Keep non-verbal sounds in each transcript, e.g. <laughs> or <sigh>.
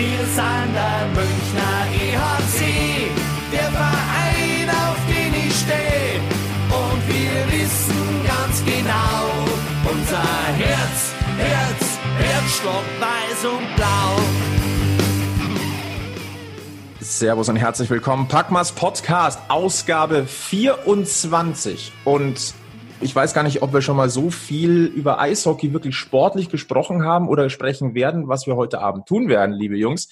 Wir sind der Münchner EHC, der Verein, auf den ich stehe. Und wir wissen ganz genau, unser Herz, Herz, Herzschlag weiß und blau. Servus und herzlich willkommen. Packmas Podcast, Ausgabe 24. Und ich weiß gar nicht, ob wir schon mal so viel über Eishockey wirklich sportlich gesprochen haben oder sprechen werden, was wir heute Abend tun werden, liebe Jungs.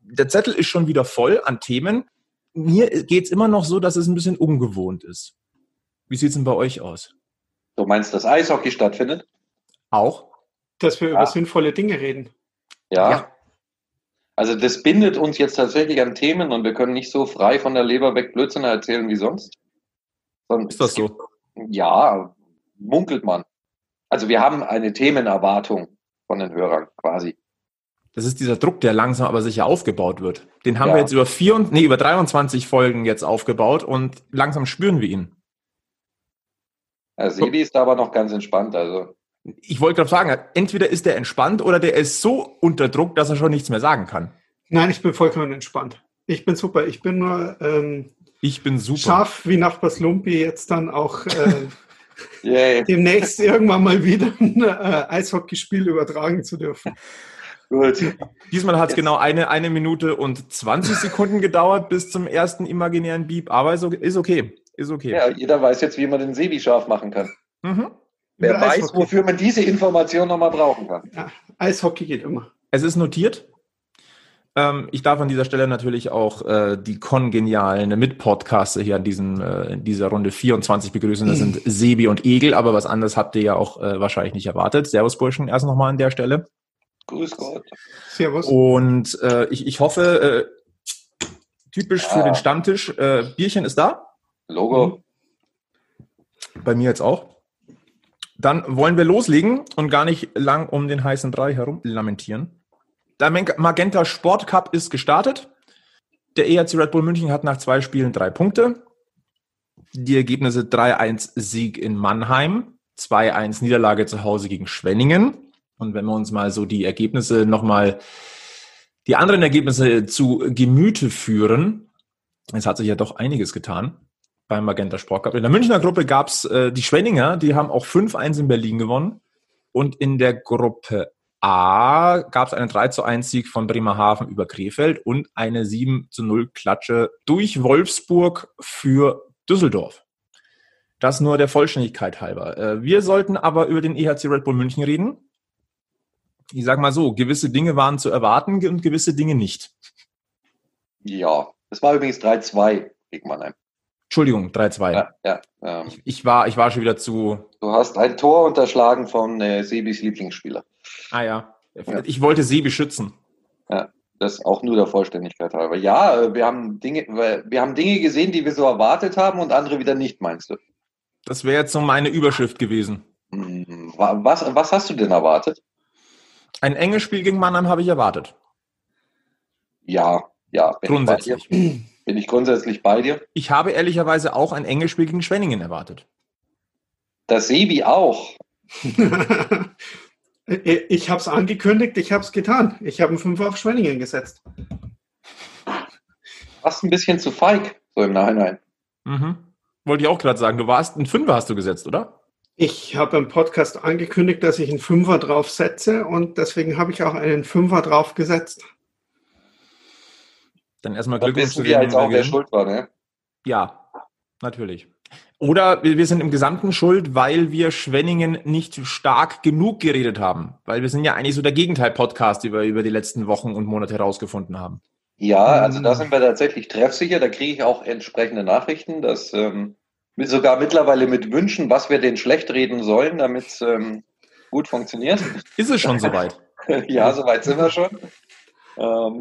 Der Zettel ist schon wieder voll an Themen. Mir geht es immer noch so, dass es ein bisschen ungewohnt ist. Wie sieht es denn bei euch aus? Du meinst, dass Eishockey stattfindet? Auch? Dass wir ja. über sinnvolle Dinge reden. Ja. ja. Also das bindet uns jetzt tatsächlich an Themen und wir können nicht so frei von der Leber weg Blödsinn erzählen wie sonst. Sondern ist das so? Ja, munkelt man. Also wir haben eine Themenerwartung von den Hörern quasi. Das ist dieser Druck, der langsam aber sicher aufgebaut wird. Den haben ja. wir jetzt über vier und, nee, über 23 Folgen jetzt aufgebaut und langsam spüren wir ihn. Ja, Sebi ist da aber noch ganz entspannt, also. Ich wollte gerade sagen, entweder ist er entspannt oder der ist so unter Druck, dass er schon nichts mehr sagen kann. Nein, ich bin vollkommen entspannt. Ich bin super. Ich bin nur ähm, ich bin super. Scharf wie Nachbars Lumpi jetzt dann auch äh, <laughs> yeah. demnächst irgendwann mal wieder ein äh, Eishockeyspiel übertragen zu dürfen. Gut. Diesmal hat es genau eine, eine Minute und 20 Sekunden gedauert bis zum ersten imaginären Beep, aber ist okay. Ist okay. Ist okay. Ja, jeder weiß jetzt, wie man den Sebi scharf machen kann. Mhm. Wer weiß, wofür man diese Information nochmal brauchen kann. Ja, Eishockey geht immer. Es ist notiert. Ähm, ich darf an dieser Stelle natürlich auch äh, die kongenialen Mitpodcaster hier an diesem, äh, in dieser Runde 24 begrüßen. Das sind Sebi und Egel, aber was anderes habt ihr ja auch äh, wahrscheinlich nicht erwartet. Servus Burschen, erst nochmal an der Stelle. Grüß Gott. Servus. Und äh, ich, ich hoffe, äh, typisch ja. für den Stammtisch, äh, Bierchen ist da. Logo. Bei mir jetzt auch. Dann wollen wir loslegen und gar nicht lang um den heißen Brei herum lamentieren. Der Magenta Sport Cup ist gestartet. Der ERC Red Bull München hat nach zwei Spielen drei Punkte. Die Ergebnisse 3-1 Sieg in Mannheim, 2-1 Niederlage zu Hause gegen Schwenningen. Und wenn wir uns mal so die Ergebnisse nochmal, die anderen Ergebnisse zu Gemüte führen, es hat sich ja doch einiges getan beim Magenta Sport Cup. In der Münchner Gruppe gab es äh, die Schwenninger, die haben auch 5-1 in Berlin gewonnen. Und in der Gruppe A gab es einen 3 zu 1 Sieg von Bremerhaven über Krefeld und eine 7 zu 0 Klatsche durch Wolfsburg für Düsseldorf. Das nur der Vollständigkeit halber. Äh, wir sollten aber über den EHC Red Bull München reden. Ich sage mal so, gewisse Dinge waren zu erwarten und gewisse Dinge nicht. Ja, es war übrigens 3-2 gegen Mannheim. Entschuldigung, 3-2. Ja, ja, ähm, ich, ich, war, ich war schon wieder zu. Du hast ein Tor unterschlagen von äh, Sebis Lieblingsspieler. Ah ja. Ich wollte Sebi schützen. Ja, das auch nur der Vollständigkeit halber. Ja, äh, wir haben Dinge, wir haben Dinge gesehen, die wir so erwartet haben und andere wieder nicht, meinst du? Das wäre jetzt so meine Überschrift gewesen. Hm, was, was hast du denn erwartet? Ein enges Spiel gegen Mannheim habe ich erwartet. Ja, ja. Grundsätzlich. Bin ich grundsätzlich bei dir? Ich habe ehrlicherweise auch ein enges Spiel gegen Schwenningen erwartet. Das Sebi auch. <laughs> ich habe es angekündigt, ich habe es getan. Ich habe einen Fünfer auf Schwenningen gesetzt. Fast ein bisschen zu feig, so im Nachhinein. Mhm. Wollte ich auch gerade sagen. Du warst ein Fünfer hast du gesetzt, oder? Ich habe im Podcast angekündigt, dass ich einen Fünfer drauf setze und deswegen habe ich auch einen Fünfer drauf gesetzt. Dann erstmal Glückwunsch zu wir jetzt auch, wer schuld war, ne? Ja, natürlich. Oder wir sind im Gesamten schuld, weil wir Schwenningen nicht stark genug geredet haben. Weil wir sind ja eigentlich so der Gegenteil-Podcast, über, über die letzten Wochen und Monate herausgefunden haben. Ja, also da sind wir tatsächlich treffsicher. Da kriege ich auch entsprechende Nachrichten, dass ähm, sogar mittlerweile mit Wünschen, was wir denn schlecht reden sollen, damit es ähm, gut funktioniert. Ist es schon soweit? <laughs> ja, soweit sind wir schon. <laughs> Ähm,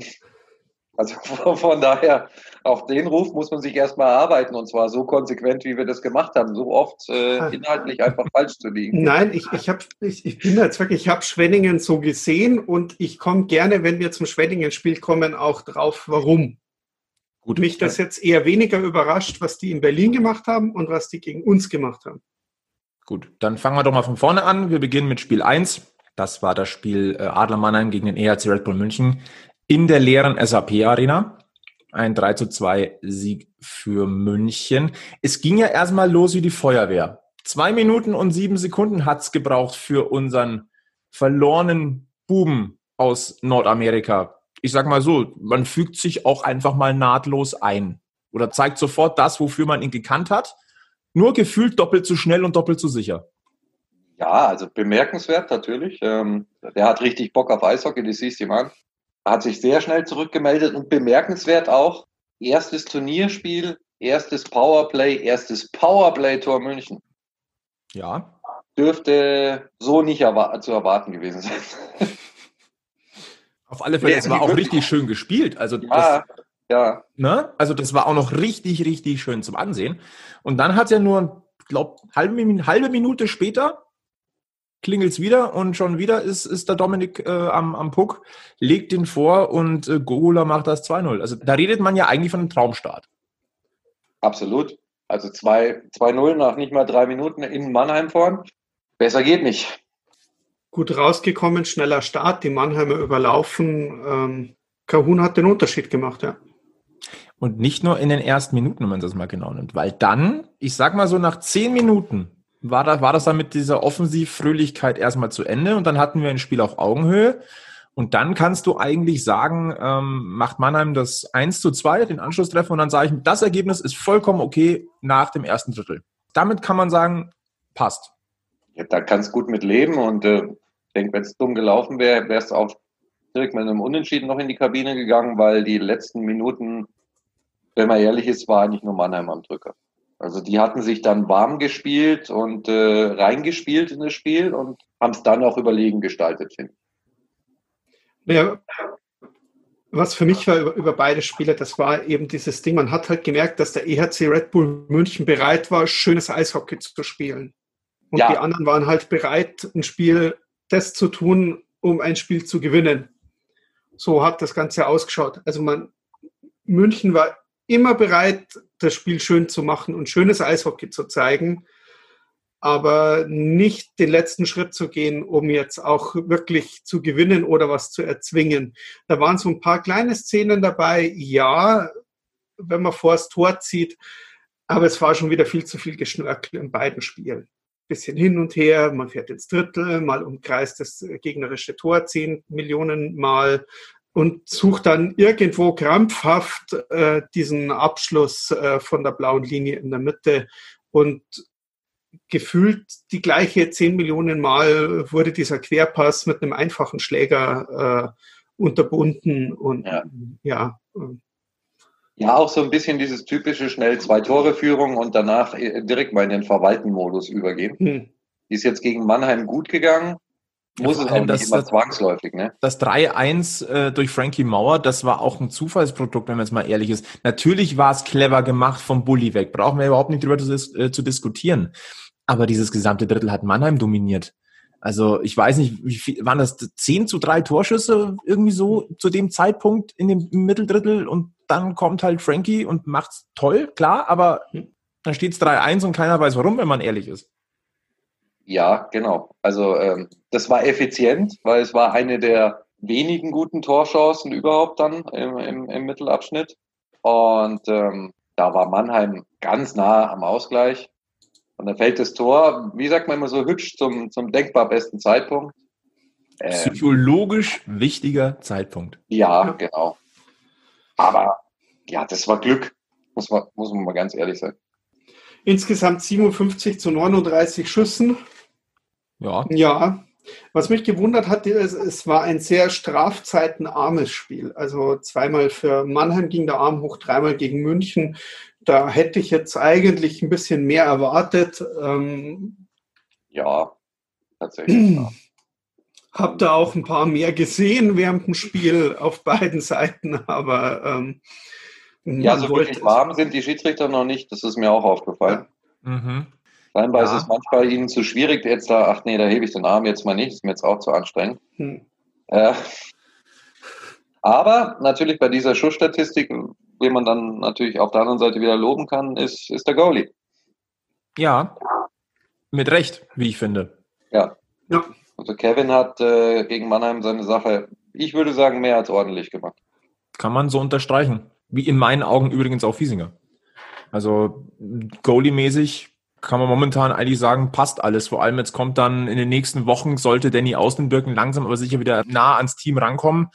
also <laughs> von daher, auf den Ruf muss man sich erstmal erarbeiten und zwar so konsequent, wie wir das gemacht haben, so oft äh, <laughs> inhaltlich einfach falsch zu liegen. Nein, ich, ich, hab, ich, ich bin jetzt wirklich, ich habe Schwenningen so gesehen und ich komme gerne, wenn wir zum Schwenningen-Spiel kommen, auch drauf, warum. Gut. Mich das jetzt eher weniger überrascht, was die in Berlin gemacht haben und was die gegen uns gemacht haben. Gut, dann fangen wir doch mal von vorne an. Wir beginnen mit Spiel 1. Das war das Spiel äh, Adler Mannheim gegen den ERC Red Bull München. In der leeren SAP-Arena. Ein 3 zu 2 Sieg für München. Es ging ja erstmal los wie die Feuerwehr. Zwei Minuten und sieben Sekunden hat's gebraucht für unseren verlorenen Buben aus Nordamerika. Ich sag mal so, man fügt sich auch einfach mal nahtlos ein oder zeigt sofort das, wofür man ihn gekannt hat. Nur gefühlt doppelt so schnell und doppelt so sicher. Ja, also bemerkenswert natürlich. Ähm, der hat richtig Bock auf Eishockey, das siehst du ihm an. Hat sich sehr schnell zurückgemeldet und bemerkenswert auch, erstes Turnierspiel, erstes Powerplay, erstes Powerplay-Tor München. Ja. Dürfte so nicht erwa zu erwarten gewesen sein. Auf alle Fälle, es war auch richtig schön gespielt. Also ja, das, ja. Ne? Also das war auch noch richtig, richtig schön zum Ansehen. Und dann hat er nur, glaube halbe, halbe Minute später klingelt's wieder und schon wieder ist, ist der Dominik äh, am, am Puck, legt den vor und äh, Gogola macht das 2-0. Also da redet man ja eigentlich von einem Traumstart. Absolut. Also 2-0 nach nicht mal drei Minuten in Mannheim vorn. Besser geht nicht. Gut rausgekommen, schneller Start, die Mannheimer überlaufen. Ähm, Kahun hat den Unterschied gemacht, ja. Und nicht nur in den ersten Minuten, wenn man das mal genau nimmt. Weil dann, ich sag mal so nach zehn Minuten, war das, war das dann mit dieser Offensivfröhlichkeit erstmal zu Ende und dann hatten wir ein Spiel auf Augenhöhe. Und dann kannst du eigentlich sagen, ähm, macht Mannheim das 1 zu 2, den Anschlusstreffer, und dann sage ich, das Ergebnis ist vollkommen okay nach dem ersten Drittel. Damit kann man sagen, passt. Ja, da kannst gut mit leben und äh, ich denke, wenn es dumm gelaufen wäre, wäre es auch direkt mit einem Unentschieden noch in die Kabine gegangen, weil die letzten Minuten, wenn man ehrlich ist, war eigentlich nur Mannheim am Drücker. Also die hatten sich dann warm gespielt und äh, reingespielt in das Spiel und haben es dann auch überlegen gestaltet, finde ich. Ja, was für mich war über, über, beide Spiele, das war eben dieses Ding. Man hat halt gemerkt, dass der EHC Red Bull München bereit war, schönes Eishockey zu spielen. Und ja. die anderen waren halt bereit, ein Spiel das zu tun, um ein Spiel zu gewinnen. So hat das Ganze ausgeschaut. Also man, München war immer bereit, das Spiel schön zu machen und schönes Eishockey zu zeigen, aber nicht den letzten Schritt zu gehen, um jetzt auch wirklich zu gewinnen oder was zu erzwingen. Da waren so ein paar kleine Szenen dabei, ja, wenn man vor das Tor zieht, aber es war schon wieder viel zu viel Geschnörkel in beiden Spielen. Bisschen hin und her, man fährt ins Drittel, mal umkreist das gegnerische Tor zehn Millionen Mal, und sucht dann irgendwo krampfhaft äh, diesen Abschluss äh, von der blauen Linie in der Mitte und gefühlt die gleiche 10 Millionen Mal wurde dieser Querpass mit einem einfachen Schläger äh, unterbunden und ja. ja. Ja, auch so ein bisschen dieses typische schnell zwei Tore Führung und danach äh, direkt mal in den Verwalten-Modus übergehen. Hm. Die ist jetzt gegen Mannheim gut gegangen. Muss es auch nicht das, immer zwangsläufig, ne? Das 3-1 äh, durch Frankie Mauer, das war auch ein Zufallsprodukt, wenn man jetzt mal ehrlich ist. Natürlich war es clever gemacht vom Bulli weg. Brauchen wir überhaupt nicht drüber zu, äh, zu diskutieren. Aber dieses gesamte Drittel hat Mannheim dominiert. Also ich weiß nicht, wie viel, waren das 10 zu 3 Torschüsse irgendwie so zu dem Zeitpunkt in dem Mitteldrittel und dann kommt halt Frankie und macht's toll, klar, aber dann steht's 3-1 und keiner weiß warum, wenn man ehrlich ist. Ja, genau. Also ähm, das war effizient, weil es war eine der wenigen guten Torchancen überhaupt dann im, im, im Mittelabschnitt. Und ähm, da war Mannheim ganz nah am Ausgleich. Und dann fällt das Tor, wie sagt man immer so hübsch, zum, zum denkbar besten Zeitpunkt. Ähm, Psychologisch wichtiger Zeitpunkt. Ja, genau. Aber ja, das war Glück, muss man, muss man mal ganz ehrlich sein. Insgesamt 57 zu 39 Schüssen. Ja. Ja. Was mich gewundert hat, ist, es war ein sehr strafzeitenarmes Spiel. Also zweimal für Mannheim ging der Arm hoch, dreimal gegen München. Da hätte ich jetzt eigentlich ein bisschen mehr erwartet. Ähm, ja, tatsächlich. Ja. <clears throat> Hab da auch ein paar mehr gesehen während dem Spiel auf beiden Seiten, aber ähm, ja, so wirklich warm sind die Schiedsrichter noch nicht, das ist mir auch aufgefallen. Ja. Mhm. Scheinbar ja. ist es manchmal ihnen zu schwierig, jetzt da, ach nee, da hebe ich den Arm jetzt mal nicht, ist mir jetzt auch zu anstrengend. Hm. Äh, aber natürlich bei dieser Schussstatistik, wie man dann natürlich auf der anderen Seite wieder loben kann, ist, ist der Goalie. Ja, mit Recht, wie ich finde. Ja. ja. Also Kevin hat äh, gegen Mannheim seine Sache ich würde sagen, mehr als ordentlich gemacht. Kann man so unterstreichen. Wie in meinen Augen übrigens auch Fiesinger. Also Goalie-mäßig kann man momentan eigentlich sagen, passt alles. Vor allem jetzt kommt dann in den nächsten Wochen, sollte Danny Außenbirken langsam aber sicher wieder nah ans Team rankommen.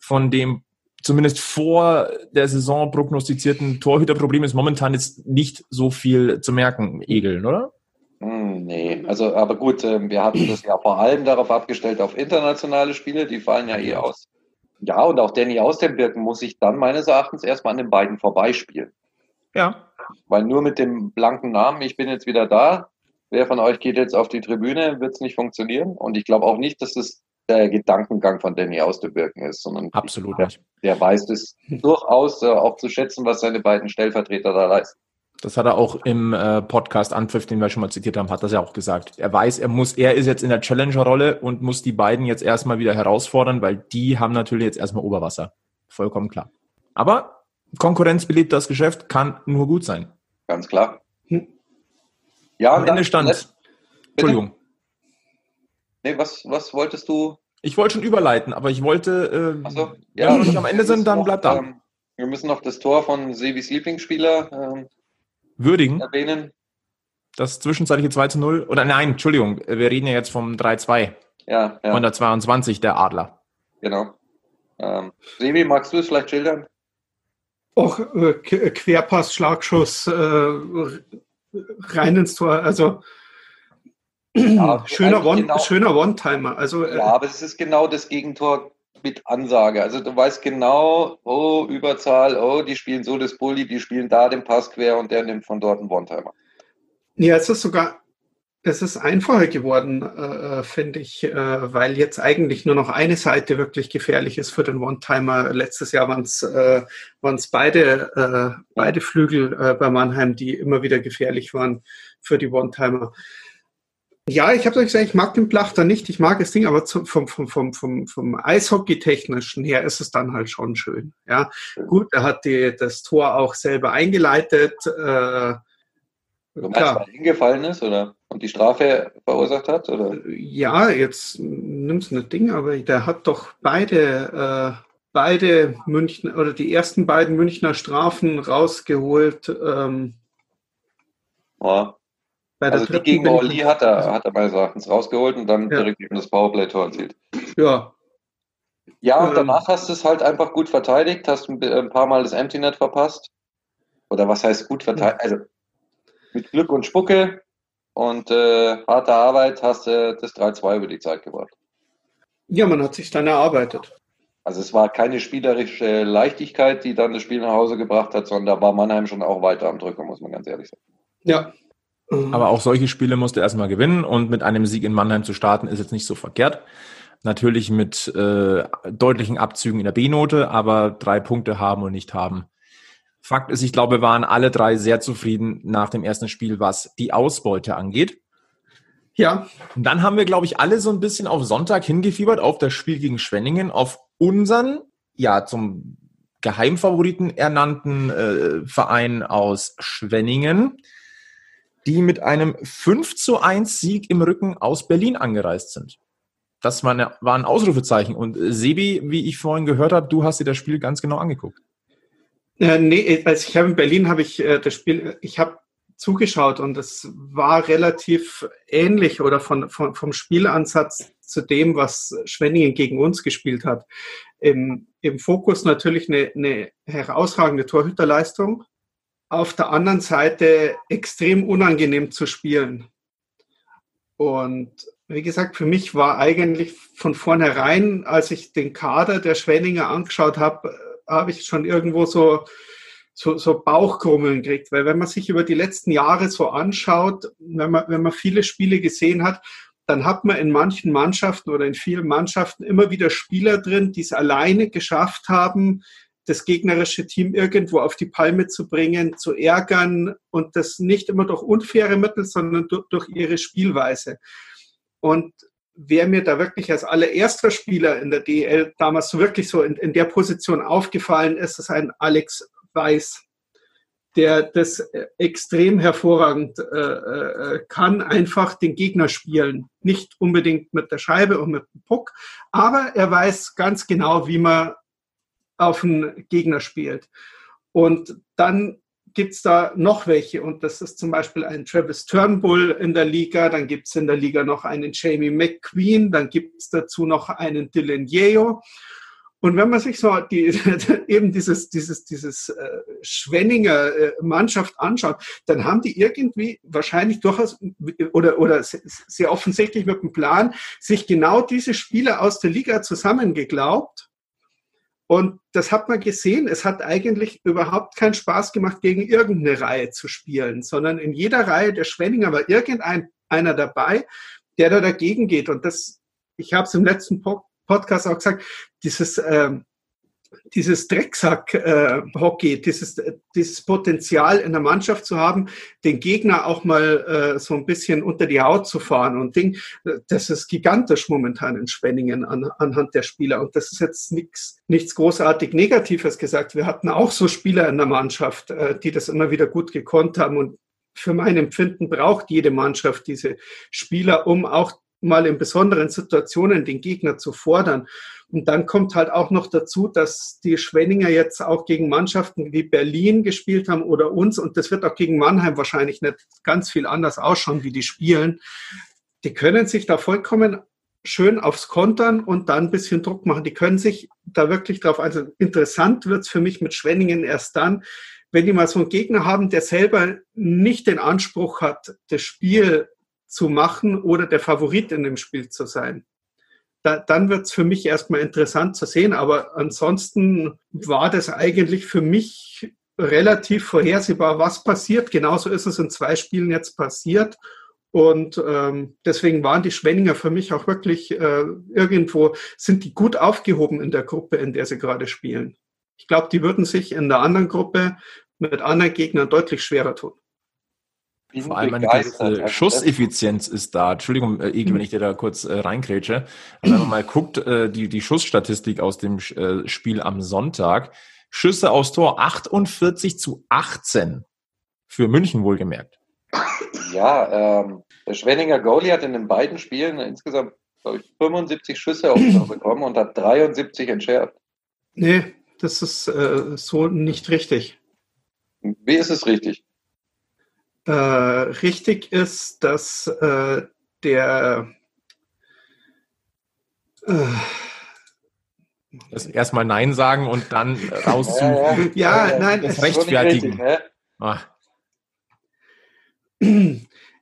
Von dem zumindest vor der Saison prognostizierten Torhüterproblem ist momentan jetzt nicht so viel zu merken, Egeln, oder? Hm, nee, also aber gut, ähm, wir hatten das ja vor allem darauf abgestellt, auf internationale Spiele, die fallen ja eh aus. Ja, und auch Danny aus dem Birken muss sich dann meines Erachtens erstmal an den beiden vorbeispielen. Ja. Weil nur mit dem blanken Namen, ich bin jetzt wieder da, wer von euch geht jetzt auf die Tribüne, wird es nicht funktionieren. Und ich glaube auch nicht, dass das der Gedankengang von Danny aus dem Birken ist, sondern absolut nicht. Der weiß es durchaus äh, auch zu schätzen, was seine beiden Stellvertreter da leisten. Das hat er auch im äh, Podcast Anpfiff, den wir schon mal zitiert haben, hat das ja auch gesagt. Er weiß, er muss, er ist jetzt in der Challenger-Rolle und muss die beiden jetzt erstmal wieder herausfordern, weil die haben natürlich jetzt erstmal Oberwasser. Vollkommen klar. Aber Konkurrenz belebt das Geschäft, kann nur gut sein. Ganz klar. Hm. Ja, Am Ende stand. Entschuldigung. Nee, was, was wolltest du? Ich wollte schon überleiten, aber ich wollte, äh, so, ja, wenn wir nicht am Ende sind, dann bleibt da. Ähm, wir müssen noch das Tor von Sebis Lieblingsspieler ähm, würdigen. Erwähnen. Das zwischenzeitliche 2 zu 0. Oder nein, Entschuldigung, wir reden ja jetzt vom 3-2. Ja, ja. Von der 22, der Adler. Genau. Ähm, Sebi, magst du es vielleicht schildern? Auch äh, Querpass, Schlagschuss, äh, rein ins Tor. Also ja, <clears throat> schöner One, genau, schöner One-Timer. Also, äh, ja, aber es ist genau das Gegentor mit Ansage. Also du weißt genau, oh, Überzahl, oh, die spielen so das Bulli, die spielen da den Pass quer und der nimmt von dort einen One-Timer. Ja, es ist sogar, es ist einfacher geworden, äh, finde ich, äh, weil jetzt eigentlich nur noch eine Seite wirklich gefährlich ist für den One-Timer. Letztes Jahr waren es äh, beide, äh, beide Flügel äh, bei Mannheim, die immer wieder gefährlich waren für die One-Timer. Ja, ich habe euch gesagt, ich mag den Plachter nicht, ich mag das Ding, aber zum, vom, vom, vom, vom, vom Eishockey-technischen her ist es dann halt schon schön. Ja, gut, er hat die, das Tor auch selber eingeleitet. Äh, klar. hingefallen ist oder und die Strafe verursacht hat? Oder? Ja, jetzt nimmst du ein Ding, aber der hat doch beide, äh, beide München oder die ersten beiden Münchner Strafen rausgeholt. Ähm, ja. Bei also die gegen Orly hat er, hat er meines Erachtens rausgeholt und dann ja. direkt eben das Powerplay-Tor erzielt. Ja. Ja, und ähm, danach hast du es halt einfach gut verteidigt, hast ein paar Mal das Empty Net verpasst. Oder was heißt gut verteidigt? Also mit Glück und Spucke und äh, harter Arbeit hast du das 3-2 über die Zeit gebracht. Ja, man hat sich dann erarbeitet. Also es war keine spielerische Leichtigkeit, die dann das Spiel nach Hause gebracht hat, sondern da war Mannheim schon auch weiter am Drücken, muss man ganz ehrlich sagen. Ja. Aber auch solche Spiele musste er erstmal gewinnen und mit einem Sieg in Mannheim zu starten ist jetzt nicht so verkehrt. Natürlich mit äh, deutlichen Abzügen in der B-Note, aber drei Punkte haben und nicht haben. Fakt ist, ich glaube, wir waren alle drei sehr zufrieden nach dem ersten Spiel, was die Ausbeute angeht. Ja. Und dann haben wir, glaube ich, alle so ein bisschen auf Sonntag hingefiebert, auf das Spiel gegen Schwenningen, auf unseren, ja, zum Geheimfavoriten ernannten äh, Verein aus Schwenningen die mit einem 5 zu 1 Sieg im Rücken aus Berlin angereist sind. Das war, eine, war ein Ausrufezeichen. Und äh, Sebi, wie ich vorhin gehört habe, du hast dir das Spiel ganz genau angeguckt. Äh, nee, als ich habe in Berlin habe ich äh, das Spiel, ich habe zugeschaut und es war relativ ähnlich oder von, von, vom Spielansatz zu dem, was Schwenningen gegen uns gespielt hat. Im, im Fokus natürlich eine, eine herausragende Torhüterleistung, auf der anderen Seite extrem unangenehm zu spielen. Und wie gesagt, für mich war eigentlich von vornherein, als ich den Kader der Schwenninger angeschaut habe, habe ich schon irgendwo so, so, so Bauchkrummeln gekriegt. Weil wenn man sich über die letzten Jahre so anschaut, wenn man, wenn man viele Spiele gesehen hat, dann hat man in manchen Mannschaften oder in vielen Mannschaften immer wieder Spieler drin, die es alleine geschafft haben, das gegnerische Team irgendwo auf die Palme zu bringen, zu ärgern und das nicht immer durch unfaire Mittel, sondern durch, durch ihre Spielweise. Und wer mir da wirklich als allererster Spieler in der DL damals wirklich so in, in der Position aufgefallen ist, ist ein Alex Weiß. der das äh, extrem hervorragend äh, äh, kann, einfach den Gegner spielen. Nicht unbedingt mit der Scheibe und mit dem Puck, aber er weiß ganz genau, wie man auf einen Gegner spielt. Und dann gibt's da noch welche und das ist zum Beispiel ein Travis Turnbull in der Liga, dann gibt's in der Liga noch einen Jamie McQueen, dann gibt's dazu noch einen Dylan Yeo und wenn man sich so die, <laughs> eben dieses, dieses, dieses äh, Schwenninger äh, Mannschaft anschaut, dann haben die irgendwie wahrscheinlich durchaus oder, oder sehr offensichtlich mit dem Plan, sich genau diese Spieler aus der Liga zusammengeglaubt. Und das hat man gesehen. Es hat eigentlich überhaupt keinen Spaß gemacht, gegen irgendeine Reihe zu spielen, sondern in jeder Reihe der Schwenninger war irgendein einer dabei, der da dagegen geht. Und das, ich habe es im letzten Podcast auch gesagt, dieses, äh, dieses Drecksack-Hockey, äh, dieses, dieses Potenzial in der Mannschaft zu haben, den Gegner auch mal äh, so ein bisschen unter die Haut zu fahren und Ding, das ist gigantisch momentan in Schwenningen an, anhand der Spieler. Und das ist jetzt nichts, nichts großartig Negatives gesagt. Wir hatten auch so Spieler in der Mannschaft, äh, die das immer wieder gut gekonnt haben und für mein Empfinden braucht jede Mannschaft diese Spieler, um auch mal in besonderen Situationen den Gegner zu fordern. Und dann kommt halt auch noch dazu, dass die Schwenninger jetzt auch gegen Mannschaften wie Berlin gespielt haben oder uns. Und das wird auch gegen Mannheim wahrscheinlich nicht ganz viel anders ausschauen, wie die spielen. Die können sich da vollkommen schön aufs Kontern und dann ein bisschen Druck machen. Die können sich da wirklich drauf, also interessant wird's für mich mit Schwenningen erst dann, wenn die mal so einen Gegner haben, der selber nicht den Anspruch hat, das Spiel zu machen oder der Favorit in dem Spiel zu sein. Da, dann wird es für mich erstmal interessant zu sehen, aber ansonsten war das eigentlich für mich relativ vorhersehbar, was passiert. Genauso ist es in zwei Spielen jetzt passiert. Und ähm, deswegen waren die Schwenninger für mich auch wirklich äh, irgendwo, sind die gut aufgehoben in der Gruppe, in der sie gerade spielen. Ich glaube, die würden sich in der anderen Gruppe mit anderen Gegnern deutlich schwerer tun. Vor allem eine gewisse also Schusseffizienz ist da. Entschuldigung, äh, wenn mhm. ich dir da kurz äh, reingrätsche. Wenn man mal guckt, äh, die, die Schussstatistik aus dem äh, Spiel am Sonntag. Schüsse aus Tor 48 zu 18. Für München wohlgemerkt. Ja, ähm, der Schwenninger Goalie hat in den beiden Spielen insgesamt, glaube ich, 75 Schüsse aufs Tor <clears throat> bekommen und hat 73 entschärft. Nee, das ist äh, so nicht richtig. Wie ist es richtig? Äh, richtig ist, dass äh, der äh, das erstmal Nein sagen und dann raussuchen. Ja, ja, ja nein, das rechtfertigen. Richtig, ah.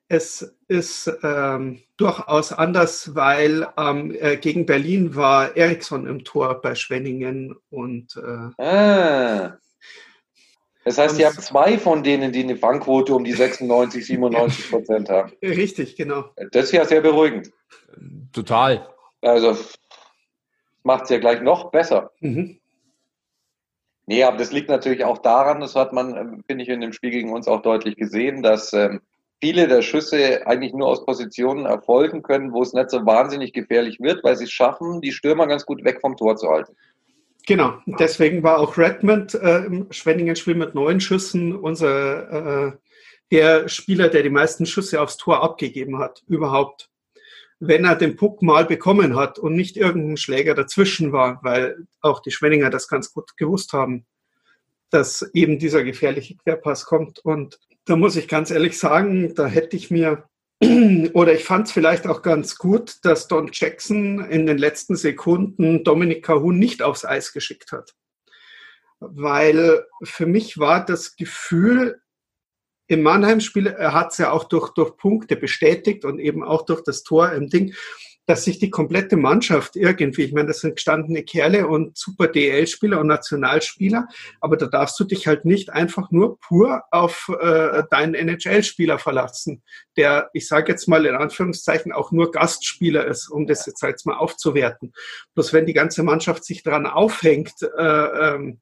Es ist ähm, durchaus anders, weil ähm, äh, gegen Berlin war Eriksson im Tor bei Schwenningen und äh, ah. Das heißt, Sie haben zwei von denen, die eine Fangquote um die 96, 97 Prozent haben. <laughs> Richtig, genau. Das ist ja sehr beruhigend. Total. Also macht es ja gleich noch besser. Mhm. Nee, aber das liegt natürlich auch daran, das hat man, ähm, finde ich, in dem Spiel gegen uns auch deutlich gesehen, dass ähm, viele der Schüsse eigentlich nur aus Positionen erfolgen können, wo es nicht so wahnsinnig gefährlich wird, weil sie es schaffen, die Stürmer ganz gut weg vom Tor zu halten. Genau, deswegen war auch Redmond äh, im Schwenningen-Spiel mit neun Schüssen unser äh, der Spieler, der die meisten Schüsse aufs Tor abgegeben hat, überhaupt. Wenn er den Puck mal bekommen hat und nicht irgendein Schläger dazwischen war, weil auch die Schwenninger das ganz gut gewusst haben, dass eben dieser gefährliche Querpass kommt. Und da muss ich ganz ehrlich sagen, da hätte ich mir oder ich fand es vielleicht auch ganz gut, dass Don Jackson in den letzten Sekunden Dominik Cahun nicht aufs Eis geschickt hat. Weil für mich war das Gefühl im Mannheim-Spiel, er hat es ja auch durch, durch Punkte bestätigt und eben auch durch das Tor im Ding, dass sich die komplette Mannschaft irgendwie, ich meine, das sind gestandene Kerle und super DL-Spieler und Nationalspieler, aber da darfst du dich halt nicht einfach nur pur auf äh, deinen NHL-Spieler verlassen, der, ich sage jetzt mal in Anführungszeichen, auch nur Gastspieler ist, um das jetzt, jetzt mal aufzuwerten. Bloß wenn die ganze Mannschaft sich daran aufhängt, äh, ähm,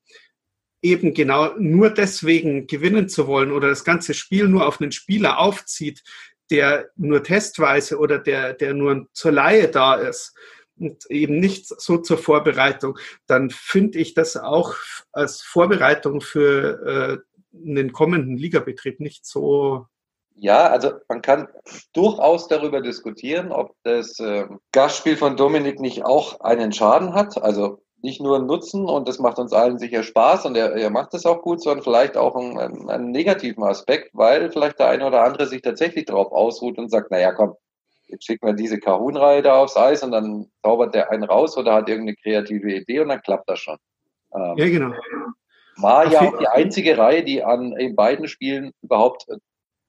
eben genau nur deswegen gewinnen zu wollen oder das ganze Spiel nur auf einen Spieler aufzieht, der nur testweise oder der, der nur zur Laie da ist und eben nicht so zur Vorbereitung, dann finde ich das auch als Vorbereitung für äh, einen kommenden Ligabetrieb nicht so. Ja, also man kann durchaus darüber diskutieren, ob das äh, Gastspiel von Dominik nicht auch einen Schaden hat. Also nicht nur einen Nutzen und das macht uns allen sicher Spaß und er, er macht das auch gut, sondern vielleicht auch einen, einen, negativen Aspekt, weil vielleicht der eine oder andere sich tatsächlich darauf ausruht und sagt, naja, komm, jetzt schicken wir diese Kahun-Reihe da aufs Eis und dann zaubert der einen raus oder hat irgendeine kreative Idee und dann klappt das schon. Ähm, ja, genau. War ja auch die einzige Reihe, die an in beiden Spielen überhaupt äh,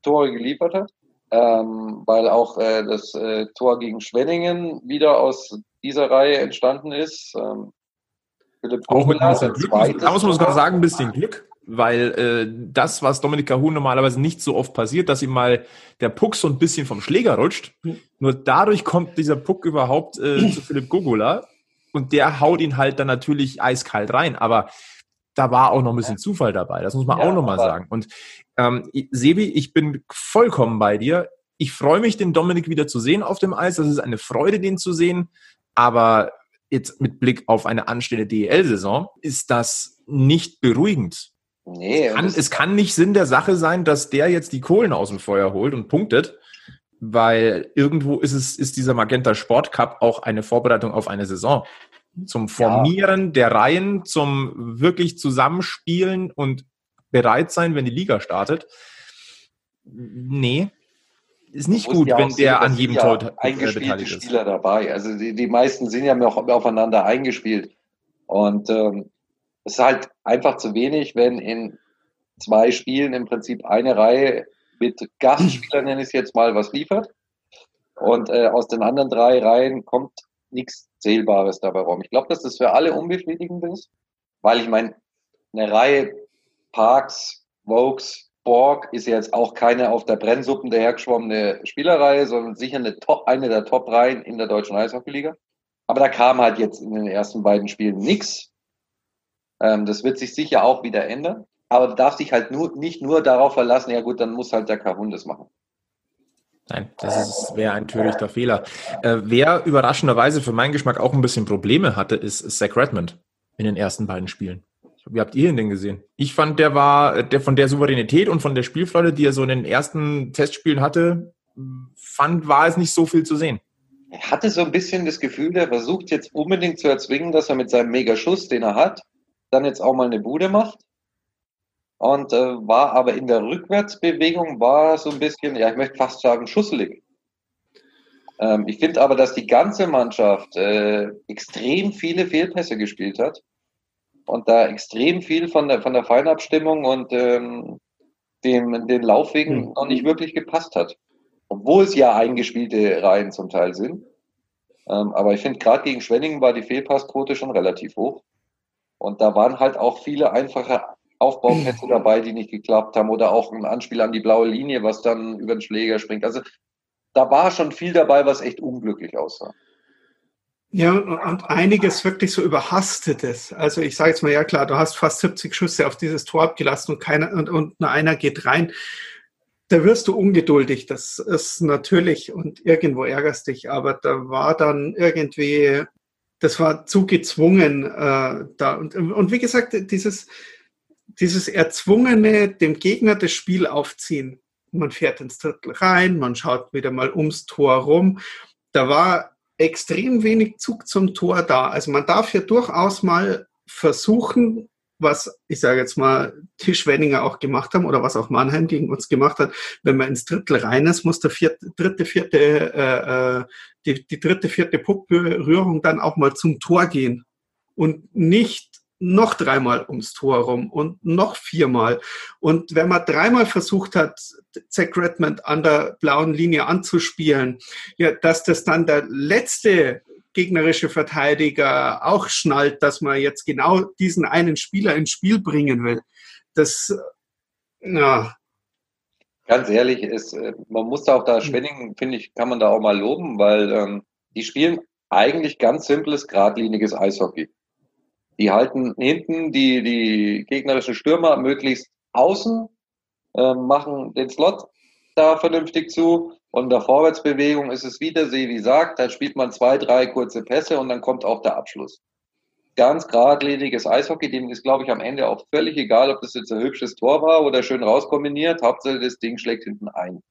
Tore geliefert hat. Ähm, weil auch äh, das äh, Tor gegen Schwenningen wieder aus dieser Reihe entstanden ist. Ähm, Philipp auch mit ein Glück. Da muss man sogar sagen, ein bisschen Glück weil äh, das, was Dominik Cahun normalerweise nicht so oft passiert, dass ihm mal der Puck so ein bisschen vom Schläger rutscht. Nur dadurch kommt dieser Puck überhaupt äh, <clears throat> zu Philipp Gogula und der haut ihn halt dann natürlich eiskalt rein. Aber da war auch noch ein bisschen Zufall dabei. Das muss man ja, auch nochmal sagen. Und ähm, Sebi, ich bin vollkommen bei dir. Ich freue mich, den Dominik wieder zu sehen auf dem Eis. Das ist eine Freude, den zu sehen. Aber jetzt mit Blick auf eine anstehende DEL-Saison ist das nicht beruhigend. Nee, es kann, es kann nicht Sinn der Sache sein, dass der jetzt die Kohlen aus dem Feuer holt und punktet, weil irgendwo ist es, ist dieser Magenta Sport Cup auch eine Vorbereitung auf eine Saison. Zum Formieren ja. der Reihen, zum wirklich Zusammenspielen und bereit sein, wenn die Liga startet. Nee, ist nicht gut, wenn der sehen, an jedem ja Tor eingespielte Spieler dabei. Also die, die meisten sind ja noch aufeinander eingespielt. Und ähm, es ist halt einfach zu wenig, wenn in zwei Spielen im Prinzip eine Reihe mit Gastspielern, nenne ich es jetzt mal, was liefert. Und äh, aus den anderen drei Reihen kommt nichts Zählbares dabei rum. Ich glaube, dass das für alle unbefriedigend ist, weil ich meine, eine Reihe Parks, Vokes, Borg ist jetzt auch keine auf der Brennsuppen dahergeschwommene Spielerreihe, sondern sicher eine, Top, eine der Top-Reihen in der deutschen Eishockeyliga. Aber da kam halt jetzt in den ersten beiden Spielen nichts. Ähm, das wird sich sicher auch wieder ändern. Aber du darfst dich halt nur, nicht nur darauf verlassen, ja gut, dann muss halt der Kahun das machen. Nein, das wäre ein törichter Fehler. Äh, wer überraschenderweise für meinen Geschmack auch ein bisschen Probleme hatte, ist Zach Redmond in den ersten beiden Spielen. Wie habt ihr ihn denn gesehen? Ich fand, der war, der von der Souveränität und von der Spielfreude, die er so in den ersten Testspielen hatte, fand, war es nicht so viel zu sehen. Er hatte so ein bisschen das Gefühl, der versucht jetzt unbedingt zu erzwingen, dass er mit seinem Megaschuss, den er hat, dann jetzt auch mal eine Bude macht. Und äh, war aber in der Rückwärtsbewegung war so ein bisschen, ja, ich möchte fast sagen, schusselig. Ähm, ich finde aber, dass die ganze Mannschaft äh, extrem viele Fehlpässe gespielt hat und da extrem viel von der, von der Feinabstimmung und ähm, dem, den Laufwegen mhm. noch nicht wirklich gepasst hat. Obwohl es ja eingespielte Reihen zum Teil sind. Ähm, aber ich finde, gerade gegen Schwenningen war die Fehlpassquote schon relativ hoch. Und da waren halt auch viele einfache Aufbaupässe dabei, die nicht geklappt haben oder auch ein Anspiel an die blaue Linie, was dann über den Schläger springt. Also da war schon viel dabei, was echt unglücklich aussah. Ja, und einiges wirklich so überhastetes. Also ich sage jetzt mal, ja klar, du hast fast 70 Schüsse auf dieses Tor abgelassen und keiner und, und nur einer geht rein. Da wirst du ungeduldig. Das ist natürlich und irgendwo ärgerst dich, aber da war dann irgendwie das war zu gezwungen äh, da. Und, und wie gesagt, dieses, dieses erzwungene, dem Gegner das Spiel aufziehen. Man fährt ins Drittel rein, man schaut wieder mal ums Tor rum. Da war extrem wenig Zug zum Tor da. Also man darf ja durchaus mal versuchen, was ich sage jetzt mal Tischwenninger auch gemacht haben oder was auch Mannheim gegen uns gemacht hat, wenn man ins Drittel rein ist, muss der vierte, dritte, vierte, äh, äh, die, die dritte, vierte Puckberührung dann auch mal zum Tor gehen und nicht noch dreimal ums Tor rum und noch viermal. Und wenn man dreimal versucht hat, Zach Redmond an der blauen Linie anzuspielen, ja, dass das dann der letzte gegnerische Verteidiger auch schnallt, dass man jetzt genau diesen einen Spieler ins Spiel bringen will. Das, ja. Ganz ehrlich, ist, äh, man muss da auch da, Schwenningen, finde ich, kann man da auch mal loben, weil ähm, die spielen eigentlich ganz simples, geradliniges Eishockey. Die halten hinten die, die gegnerischen Stürmer möglichst außen, äh, machen den Slot da vernünftig zu und in der Vorwärtsbewegung ist es wieder, wie sagt, da spielt man zwei, drei kurze Pässe und dann kommt auch der Abschluss. ganz geradliniges Eishockey. Dem ist, glaube ich, am Ende auch völlig egal, ob das jetzt ein hübsches Tor war oder schön rauskombiniert. Hauptsache, das Ding schlägt hinten ein.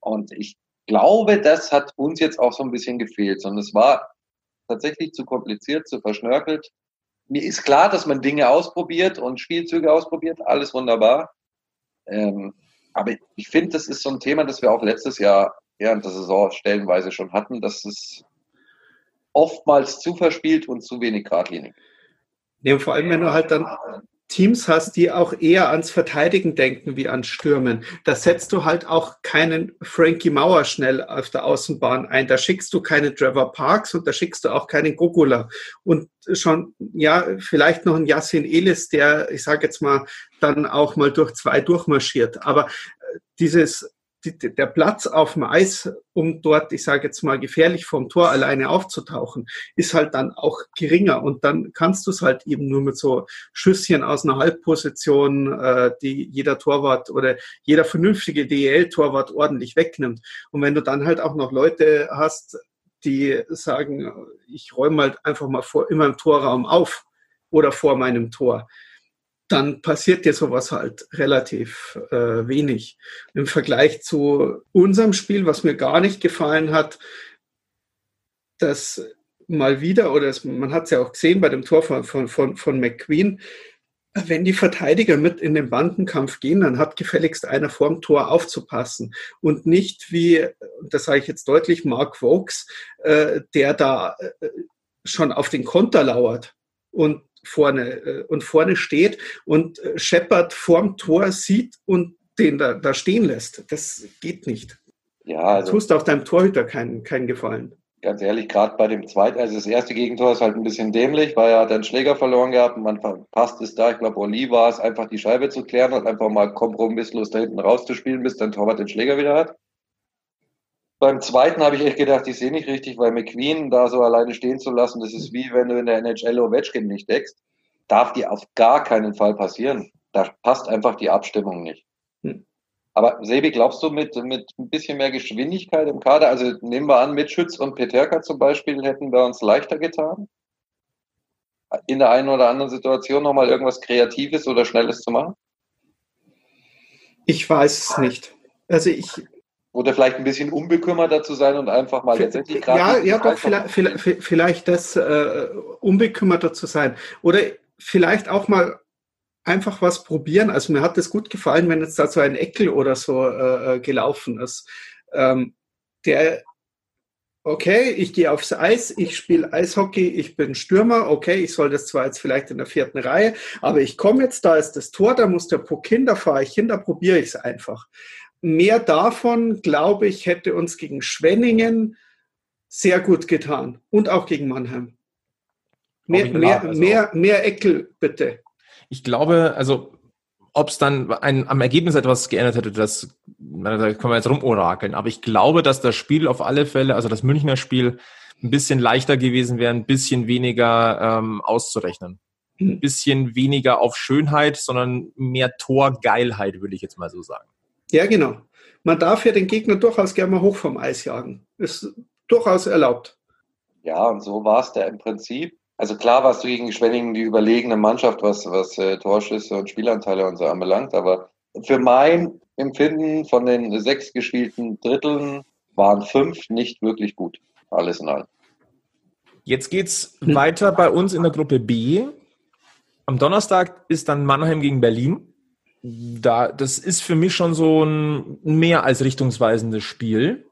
Und ich glaube, das hat uns jetzt auch so ein bisschen gefehlt. Und es war tatsächlich zu kompliziert, zu verschnörkelt. Mir ist klar, dass man Dinge ausprobiert und Spielzüge ausprobiert. Alles wunderbar. Ähm, aber ich finde, das ist so ein Thema, das wir auch letztes Jahr während der Saison stellenweise schon hatten, dass es oftmals zu verspielt und zu wenig geradlinig. Ja, vor allem, wenn du halt dann Teams hast, die auch eher ans Verteidigen denken wie ans Stürmen. Da setzt du halt auch keinen Frankie Mauer schnell auf der Außenbahn ein. Da schickst du keinen Trevor Parks und da schickst du auch keinen Gogula. Und schon, ja, vielleicht noch ein Yassin Elis, der, ich sage jetzt mal, dann auch mal durch zwei durchmarschiert. Aber äh, dieses die, der Platz auf dem Eis, um dort, ich sage jetzt mal, gefährlich vom Tor alleine aufzutauchen, ist halt dann auch geringer. Und dann kannst du es halt eben nur mit so Schüsschen aus einer Halbposition, äh, die jeder Torwart oder jeder vernünftige DEL-Torwart ordentlich wegnimmt. Und wenn du dann halt auch noch Leute hast, die sagen, ich räume halt einfach mal vor, immer im Torraum auf oder vor meinem Tor dann passiert dir sowas halt relativ äh, wenig. Im Vergleich zu unserem Spiel, was mir gar nicht gefallen hat, dass mal wieder, oder es, man hat es ja auch gesehen bei dem Tor von, von, von, von McQueen, wenn die Verteidiger mit in den Bandenkampf gehen, dann hat gefälligst einer vorm Tor aufzupassen und nicht wie, das sage ich jetzt deutlich, Mark Vokes, äh, der da äh, schon auf den Konter lauert und vorne äh, und vorne steht und äh, Shepard vorm Tor sieht und den da, da stehen lässt. Das geht nicht. Ja, also, du tust auch deinem Torhüter keinen, keinen Gefallen. Ganz ehrlich, gerade bei dem zweiten, also das erste Gegentor ist halt ein bisschen dämlich, weil er hat einen Schläger verloren gehabt und man verpasst es da. Ich glaube, Oli war es, einfach die Scheibe zu klären und einfach mal kompromisslos da hinten rauszuspielen, bis dein Torwart den Schläger wieder hat. Beim zweiten habe ich echt gedacht, ich sehe nicht richtig, weil McQueen da so alleine stehen zu lassen, das ist wie wenn du in der NHL Ovechkin nicht deckst. Darf dir auf gar keinen Fall passieren. Da passt einfach die Abstimmung nicht. Hm. Aber Sebi, glaubst du, mit, mit ein bisschen mehr Geschwindigkeit im Kader, also nehmen wir an, mit Schütz und Peterka zum Beispiel, hätten wir uns leichter getan? In der einen oder anderen Situation nochmal irgendwas Kreatives oder Schnelles zu machen? Ich weiß es nicht. Also ich, oder vielleicht ein bisschen unbekümmerter zu sein und einfach mal letztendlich gerade. Ja, ja, doch, vielleicht, vielleicht, vielleicht das äh, unbekümmerter zu sein. Oder vielleicht auch mal einfach was probieren. Also mir hat das gut gefallen, wenn jetzt da so ein Eckel oder so äh, äh gelaufen ist. Ähm, der, okay, ich gehe aufs Eis, ich spiele Eishockey, ich bin Stürmer, okay, ich soll das zwar jetzt vielleicht in der vierten Reihe, aber ich komme jetzt, da ist das Tor, da muss der Puck hin, da fahre ich hin, da probiere ich es einfach mehr davon, glaube ich, hätte uns gegen Schwenningen sehr gut getan und auch gegen Mannheim. Mehr, mehr, also mehr, mehr Eckel, bitte. Ich glaube, also ob es dann ein, am Ergebnis etwas geändert hätte, das da können wir jetzt rumorakeln. Aber ich glaube, dass das Spiel auf alle Fälle, also das Münchner Spiel, ein bisschen leichter gewesen wäre, ein bisschen weniger ähm, auszurechnen. Hm. Ein bisschen weniger auf Schönheit, sondern mehr Torgeilheit, würde ich jetzt mal so sagen. Ja, genau. Man darf ja den Gegner durchaus gerne mal hoch vom Eis jagen. Ist durchaus erlaubt. Ja, und so war es da im Prinzip. Also klar warst du gegen Schwenningen die überlegene Mannschaft, was, was äh, Torschüsse und Spielanteile und so anbelangt. Aber für mein Empfinden von den sechs gespielten Dritteln waren fünf nicht wirklich gut. Alles in allem. Jetzt geht's hm. weiter bei uns in der Gruppe B. Am Donnerstag ist dann Mannheim gegen Berlin da, das ist für mich schon so ein mehr als richtungsweisendes Spiel.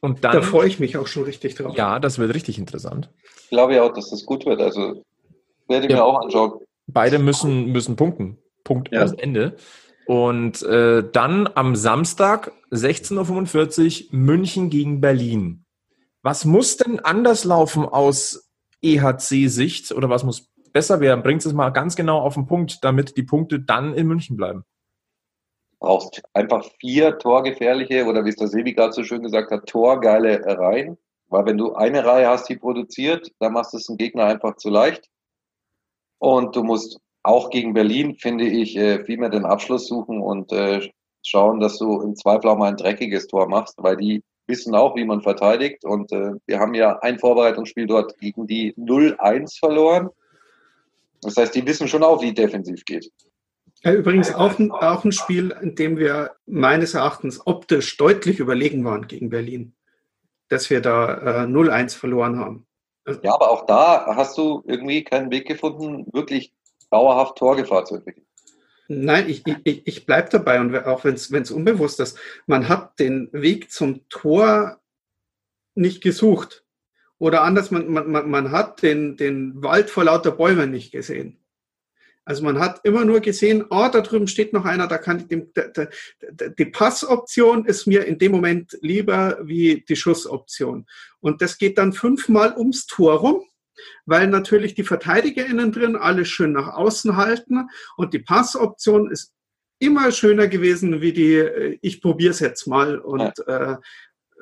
Und dann, da freue ich mich auch schon richtig drauf. Ja, das wird richtig interessant. Ich glaube ja auch, dass das gut wird. Also werde ich ja. mir auch anschauen. Beide müssen, müssen punkten. Punkt ja. aus Ende. Und äh, dann am Samstag 16.45 Uhr München gegen Berlin. Was muss denn anders laufen aus EHC-Sicht oder was muss besser werden? Bringt es mal ganz genau auf den Punkt, damit die Punkte dann in München bleiben brauchst einfach vier torgefährliche oder wie es der Sebi gerade so schön gesagt hat, torgeile Reihen. Weil wenn du eine Reihe hast, die produziert, dann machst du es dem Gegner einfach zu leicht. Und du musst auch gegen Berlin, finde ich, äh, viel mehr den Abschluss suchen und äh, schauen, dass du im Zweifel auch mal ein dreckiges Tor machst, weil die wissen auch, wie man verteidigt. Und äh, wir haben ja ein Vorbereitungsspiel dort gegen die 0-1 verloren. Das heißt, die wissen schon auch, wie defensiv geht. Übrigens auch ein, auch ein Spiel, in dem wir meines Erachtens optisch deutlich überlegen waren gegen Berlin, dass wir da äh, 0-1 verloren haben. Ja, aber auch da hast du irgendwie keinen Weg gefunden, wirklich dauerhaft Torgefahr zu entwickeln. Nein, ich, ich, ich bleibe dabei und auch wenn es unbewusst ist, man hat den Weg zum Tor nicht gesucht. Oder anders, man, man, man hat den, den Wald vor lauter Bäumen nicht gesehen. Also man hat immer nur gesehen, oh, da drüben steht noch einer, da kann ich dem, die Passoption ist mir in dem Moment lieber wie die Schussoption. Und das geht dann fünfmal ums Tor rum, weil natürlich die Verteidiger innen drin alles schön nach außen halten und die Passoption ist immer schöner gewesen wie die, äh, ich probiere es jetzt mal und ja. äh,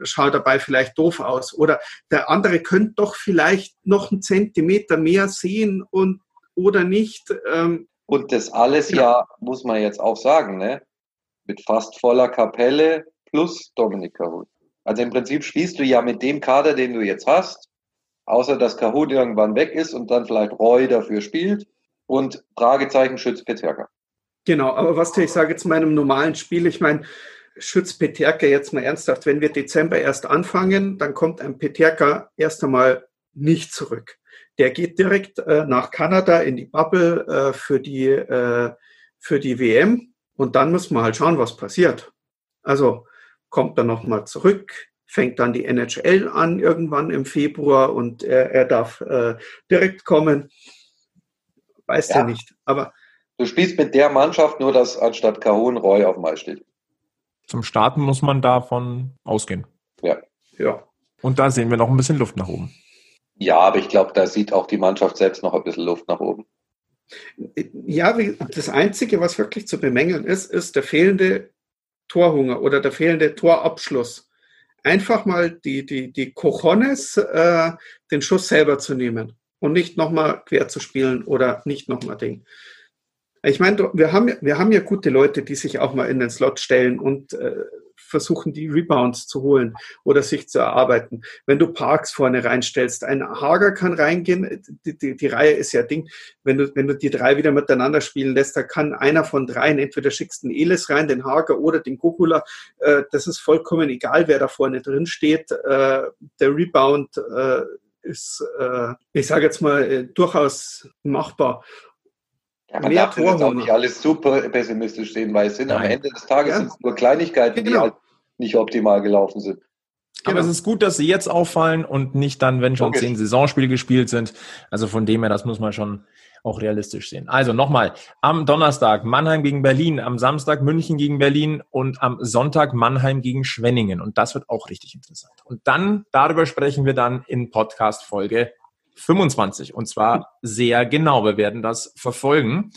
schau dabei vielleicht doof aus. Oder der andere könnte doch vielleicht noch einen Zentimeter mehr sehen und oder nicht. Ähm, und das alles ja. ja, muss man jetzt auch sagen, ne? mit fast voller Kapelle plus Dominik Kahut. Also im Prinzip spielst du ja mit dem Kader, den du jetzt hast, außer dass Kahut irgendwann weg ist und dann vielleicht Roy dafür spielt und Fragezeichen Schütz Peterka. Genau, aber was ich sage jetzt meinem normalen Spiel, ich meine, Schütz Peterka jetzt mal ernsthaft, wenn wir Dezember erst anfangen, dann kommt ein Peterka erst einmal nicht zurück. Der geht direkt äh, nach Kanada in die Bubble äh, für, die, äh, für die WM und dann müssen wir halt schauen, was passiert. Also kommt er nochmal zurück, fängt dann die NHL an irgendwann im Februar und er, er darf äh, direkt kommen. Weiß ja. er nicht. Aber du spielst mit der Mannschaft nur, dass anstatt Kahun Roy auf dem Eis steht. Zum Starten muss man davon ausgehen. Ja. Ja. Und da sehen wir noch ein bisschen Luft nach oben. Ja, aber ich glaube, da sieht auch die Mannschaft selbst noch ein bisschen Luft nach oben. Ja, das Einzige, was wirklich zu bemängeln ist, ist der fehlende Torhunger oder der fehlende Torabschluss. Einfach mal die, die, die Cojones, äh, den Schuss selber zu nehmen und nicht nochmal quer zu spielen oder nicht nochmal Ding. Ich meine, wir haben, wir haben ja gute Leute, die sich auch mal in den Slot stellen und äh, versuchen, die Rebounds zu holen oder sich zu erarbeiten. Wenn du Parks vorne reinstellst, ein Hager kann reingehen, die, die, die Reihe ist ja Ding, wenn du, wenn du die drei wieder miteinander spielen lässt, da kann einer von dreien, entweder schickst den Elis rein, den Hager oder den Gokula, äh, das ist vollkommen egal, wer da vorne drin steht. Äh, der Rebound äh, ist, äh, ich sage jetzt mal, äh, durchaus machbar. Ja, man mehr darf jetzt auch nicht alles super pessimistisch sehen, weil es sind Nein. am Ende des Tages ja. nur Kleinigkeiten, genau. die halt nicht optimal gelaufen sind. Aber genau. es ist gut, dass sie jetzt auffallen und nicht dann, wenn schon okay. zehn Saisonspiele gespielt sind. Also von dem her, das muss man schon auch realistisch sehen. Also nochmal, am Donnerstag Mannheim gegen Berlin, am Samstag München gegen Berlin und am Sonntag Mannheim gegen Schwenningen. Und das wird auch richtig interessant. Und dann, darüber sprechen wir dann in Podcast Folge 25 und zwar sehr genau. Wir werden das verfolgen.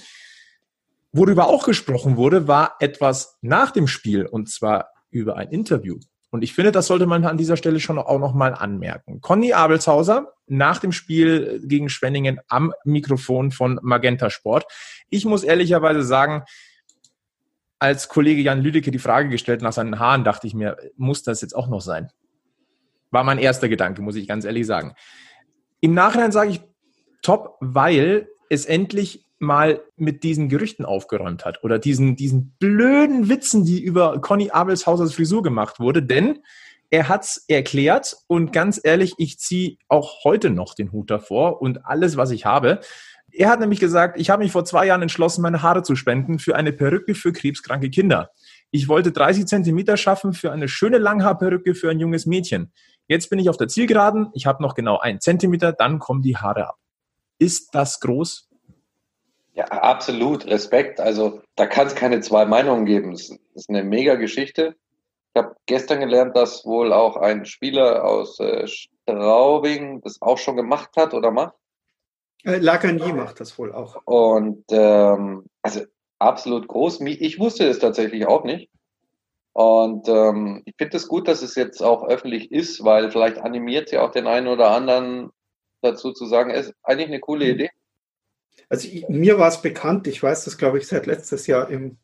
Worüber auch gesprochen wurde, war etwas nach dem Spiel und zwar über ein Interview. Und ich finde, das sollte man an dieser Stelle schon auch noch mal anmerken. Conny Abelshauser nach dem Spiel gegen Schwenningen am Mikrofon von Magenta Sport. Ich muss ehrlicherweise sagen, als Kollege Jan Lüdecke die Frage gestellt nach seinen Haaren, dachte ich mir, muss das jetzt auch noch sein? War mein erster Gedanke, muss ich ganz ehrlich sagen. Im Nachhinein sage ich top, weil es endlich mal mit diesen Gerüchten aufgeräumt hat oder diesen, diesen blöden Witzen, die über Conny Abelshausers Frisur gemacht wurde, denn er hat es erklärt und ganz ehrlich, ich ziehe auch heute noch den Hut davor und alles, was ich habe. Er hat nämlich gesagt, ich habe mich vor zwei Jahren entschlossen, meine Haare zu spenden für eine Perücke für krebskranke Kinder. Ich wollte 30 Zentimeter schaffen für eine schöne Langhaarperücke für ein junges Mädchen. Jetzt bin ich auf der Zielgeraden, ich habe noch genau einen Zentimeter, dann kommen die Haare ab. Ist das groß? Ja, absolut. Respekt. Also da kann es keine zwei Meinungen geben. Das ist eine mega Geschichte. Ich habe gestern gelernt, dass wohl auch ein Spieler aus äh, Straubing das auch schon gemacht hat oder macht. Äh, Lagagny macht das wohl auch. Und ähm, also absolut groß. Ich wusste es tatsächlich auch nicht. Und ähm, ich finde es gut, dass es jetzt auch öffentlich ist, weil vielleicht animiert ja auch den einen oder anderen dazu zu sagen, es ist eigentlich eine coole Idee. Also ich, mir war es bekannt, ich weiß das, glaube ich, seit letztes Jahr im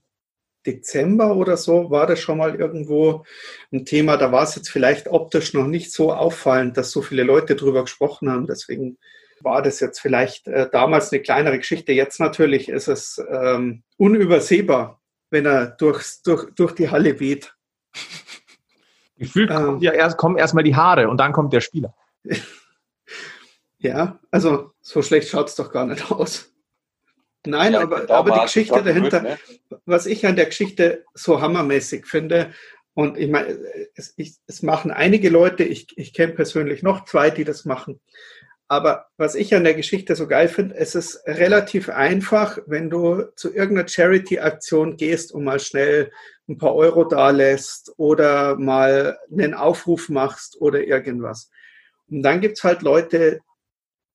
Dezember oder so war das schon mal irgendwo ein Thema. Da war es jetzt vielleicht optisch noch nicht so auffallend, dass so viele Leute drüber gesprochen haben. Deswegen war das jetzt vielleicht äh, damals eine kleinere Geschichte. Jetzt natürlich ist es ähm, unübersehbar, wenn er durchs, durch, durch die Halle weht. Gefühlt ähm, ja erst, kommen erstmal die Haare und dann kommt der Spieler. <laughs> ja, also so schlecht schaut es doch gar nicht aus. Nein, ja, aber, aber die Geschichte dahinter, mit, ne? was ich an der Geschichte so hammermäßig finde, und ich meine, es, ich, es machen einige Leute, ich, ich kenne persönlich noch zwei, die das machen. Aber was ich an der Geschichte so geil finde, es ist relativ einfach, wenn du zu irgendeiner Charity-Aktion gehst und mal schnell ein paar Euro da lässt oder mal einen Aufruf machst oder irgendwas. Und dann gibt es halt Leute,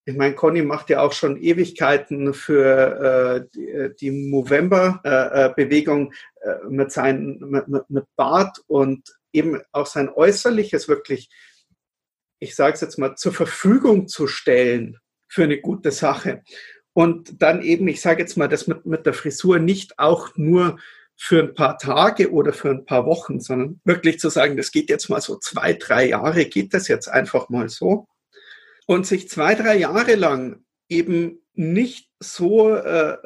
ich meine, Conny macht ja auch schon Ewigkeiten für äh, die, Movember-Bewegung äh, äh, mit, seinen, mit, mit Bart und eben auch sein Äußerliches wirklich, ich sage es jetzt mal, zur Verfügung zu stellen für eine gute Sache. Und dann eben, ich sage jetzt mal, das mit, mit der Frisur nicht auch nur für ein paar Tage oder für ein paar Wochen, sondern wirklich zu sagen, das geht jetzt mal so zwei, drei Jahre, geht das jetzt einfach mal so und sich zwei, drei Jahre lang eben nicht so äh,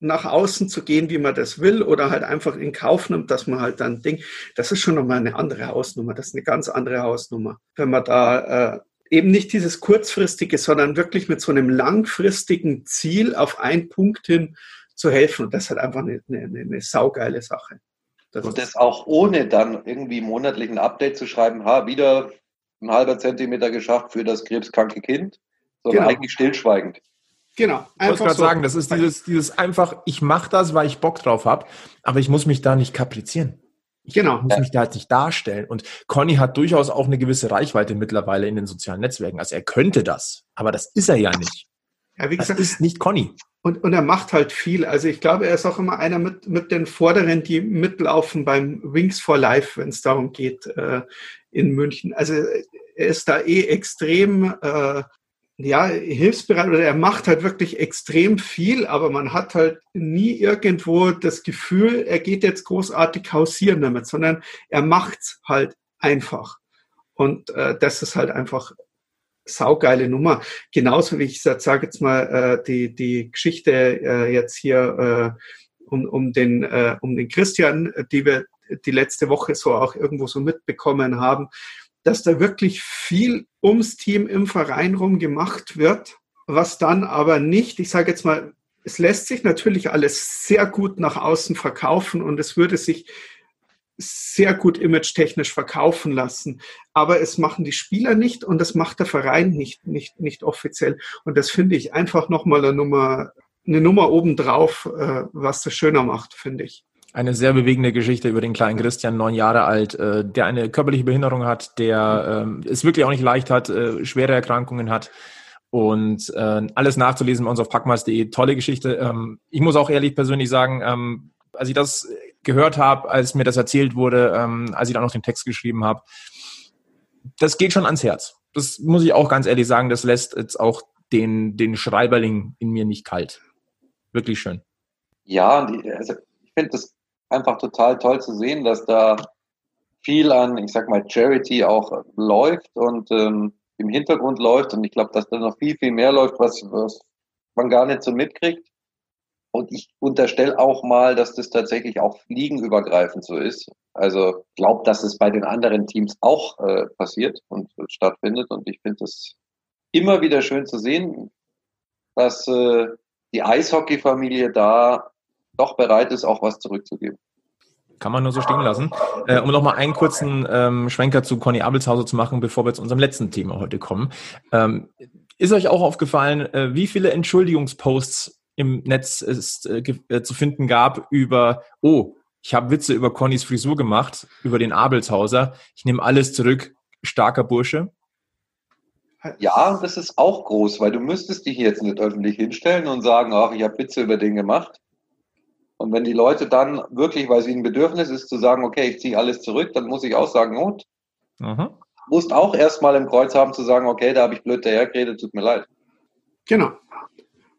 nach außen zu gehen, wie man das will, oder halt einfach in Kauf nimmt, dass man halt dann Ding, das ist schon nochmal eine andere Hausnummer, das ist eine ganz andere Hausnummer. Wenn man da äh, eben nicht dieses kurzfristige, sondern wirklich mit so einem langfristigen Ziel auf einen Punkt hin zu helfen. Und das ist halt einfach eine, eine, eine saugeile Sache. Das und das auch ohne dann irgendwie monatlichen Update zu schreiben, ha, wieder ein halber Zentimeter geschafft für das krebskranke Kind, sondern genau. eigentlich stillschweigend. Genau. Ich wollte gerade so. sagen, das ist dieses, dieses einfach, ich mache das, weil ich Bock drauf habe, aber ich muss mich da nicht kaprizieren. Ich genau. muss mich da halt nicht darstellen. Und Conny hat durchaus auch eine gewisse Reichweite mittlerweile in den sozialen Netzwerken. Also er könnte das, aber das ist er ja nicht. Ja, wie gesagt, das ist nicht Conny. Und, und er macht halt viel. Also ich glaube, er ist auch immer einer mit, mit den Vorderen, die mitlaufen beim Wings for Life, wenn es darum geht, äh, in München. Also er ist da eh extrem äh, ja, hilfsbereit oder er macht halt wirklich extrem viel, aber man hat halt nie irgendwo das Gefühl, er geht jetzt großartig hausieren damit, sondern er macht's halt einfach. Und äh, das ist halt einfach saugeile Nummer. Genauso wie ich sage jetzt mal äh, die, die Geschichte äh, jetzt hier äh, um, um, den, äh, um den Christian, die wir die letzte Woche so auch irgendwo so mitbekommen haben, dass da wirklich viel ums Team im Verein rum gemacht wird, was dann aber nicht, ich sage jetzt mal, es lässt sich natürlich alles sehr gut nach außen verkaufen und es würde sich sehr gut image-technisch verkaufen lassen. Aber es machen die Spieler nicht und das macht der Verein nicht, nicht, nicht offiziell. Und das finde ich einfach nochmal eine Nummer, eine Nummer obendrauf, äh, was das schöner macht, finde ich. Eine sehr bewegende Geschichte über den kleinen Christian, neun Jahre alt, äh, der eine körperliche Behinderung hat, der ähm, es wirklich auch nicht leicht hat, äh, schwere Erkrankungen hat. Und äh, alles nachzulesen bei uns auf packmas.de. Tolle Geschichte. Ähm, ich muss auch ehrlich persönlich sagen, ähm, als ich das gehört habe, als mir das erzählt wurde, ähm, als ich dann noch den Text geschrieben habe, das geht schon ans Herz. Das muss ich auch ganz ehrlich sagen, das lässt jetzt auch den, den Schreiberling in mir nicht kalt. Wirklich schön. Ja, also ich finde das einfach total toll zu sehen, dass da viel an, ich sag mal, Charity auch läuft und ähm, im Hintergrund läuft. Und ich glaube, dass da noch viel, viel mehr läuft, was, was man gar nicht so mitkriegt. Und ich unterstelle auch mal, dass das tatsächlich auch fliegenübergreifend so ist. Also glaube, dass es bei den anderen Teams auch äh, passiert und stattfindet. Und ich finde es immer wieder schön zu sehen, dass äh, die Eishockey-Familie da doch bereit ist, auch was zurückzugeben. Kann man nur so stehen lassen. Äh, um nochmal einen kurzen ähm, Schwenker zu Conny Abelshauser zu machen, bevor wir zu unserem letzten Thema heute kommen. Ähm, ist euch auch aufgefallen, äh, wie viele Entschuldigungsposts im Netz ist, äh, äh, zu finden gab über, oh, ich habe Witze über Connys Frisur gemacht, über den Abelshauser, ich nehme alles zurück, starker Bursche. Ja, das ist auch groß, weil du müsstest dich jetzt nicht öffentlich hinstellen und sagen, ach, ich habe Witze über den gemacht. Und wenn die Leute dann wirklich, weil sie ein Bedürfnis ist, zu sagen, okay, ich ziehe alles zurück, dann muss ich auch sagen, gut. Mhm. Musst auch erstmal im Kreuz haben zu sagen, okay, da habe ich blöd dahergeredet, tut mir leid. Genau.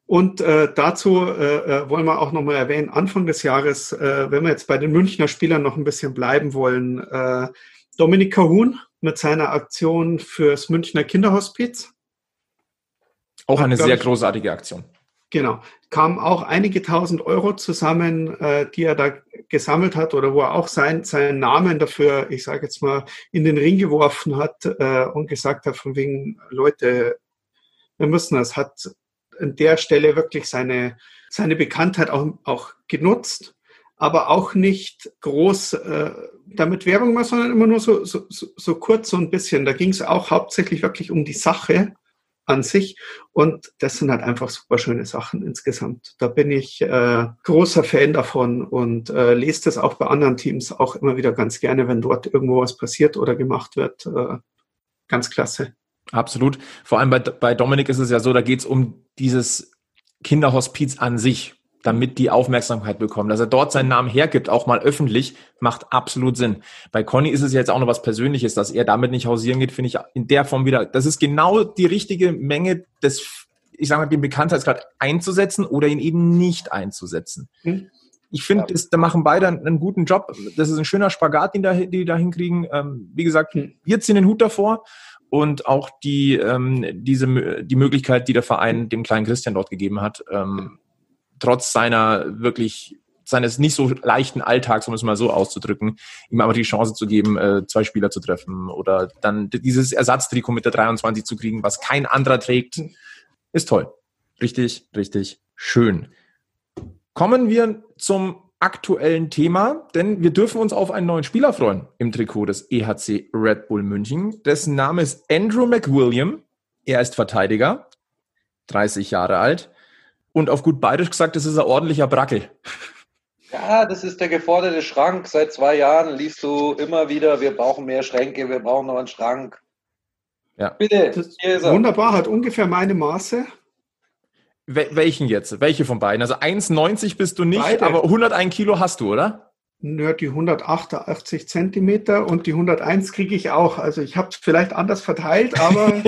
Und äh, dazu äh, äh, wollen wir auch nochmal erwähnen, Anfang des Jahres, äh, wenn wir jetzt bei den Münchner Spielern noch ein bisschen bleiben wollen, äh, Dominik Kahun mit seiner Aktion fürs Münchner Kinderhospiz. Auch eine sehr ich- großartige Aktion. Genau. Kamen auch einige tausend Euro zusammen, äh, die er da gesammelt hat oder wo er auch sein, seinen Namen dafür, ich sage jetzt mal, in den Ring geworfen hat äh, und gesagt hat, von wegen, Leute, wir müssen das, hat an der Stelle wirklich seine, seine Bekanntheit auch, auch genutzt, aber auch nicht groß äh, damit Werbung war, sondern immer nur so, so, so, so kurz so ein bisschen. Da ging es auch hauptsächlich wirklich um die Sache an sich. Und das sind halt einfach super schöne Sachen insgesamt. Da bin ich äh, großer Fan davon und äh, lese das auch bei anderen Teams auch immer wieder ganz gerne, wenn dort irgendwo was passiert oder gemacht wird. Äh, ganz klasse. Absolut. Vor allem bei, bei Dominik ist es ja so, da geht es um dieses Kinderhospiz an sich, damit die Aufmerksamkeit bekommen. Dass er dort seinen Namen hergibt, auch mal öffentlich, macht absolut Sinn. Bei Conny ist es jetzt auch noch was Persönliches, dass er damit nicht hausieren geht, finde ich in der Form wieder, das ist genau die richtige Menge des, ich sage mal, den Bekanntheitsgrad einzusetzen oder ihn eben nicht einzusetzen. Hm. Ich finde, Ja. da machen beide einen, einen guten Job. Das ist ein schöner Spagat, den da, die da hinkriegen. Ähm, wie gesagt, Hm. wir ziehen den Hut davor und auch die, ähm, diese, die Möglichkeit, die der Verein dem kleinen Christian dort gegeben hat, ähm, trotz seiner wirklich, seines nicht so leichten Alltags, um es mal so auszudrücken, ihm aber die Chance zu geben, äh, zwei Spieler zu treffen oder dann dieses Ersatztrikot mit der 23 zu kriegen, was kein anderer trägt, ist toll. Richtig, richtig schön. Kommen wir zum aktuellen Thema, denn wir dürfen uns auf einen neuen Spieler freuen im Trikot des EHC Red Bull München. Dessen Name ist Andrew McWilliam. Er ist Verteidiger, 30 Jahre alt. Und auf gut bayerisch gesagt, das ist ein ordentlicher Brackel. Ja, das ist der geforderte Schrank. Seit zwei Jahren liest du immer wieder, wir brauchen mehr Schränke, wir brauchen noch einen Schrank. Ja. Bitte, Das hier ist er. wunderbar, hat ungefähr meine Maße. Wel welchen jetzt? Welche von beiden? Also 1,90 bist du nicht, Beide. aber 101 Kilo hast du, oder? Ja, die 188 Zentimeter und die 101 kriege ich auch. Also ich habe es vielleicht anders verteilt, aber <laughs>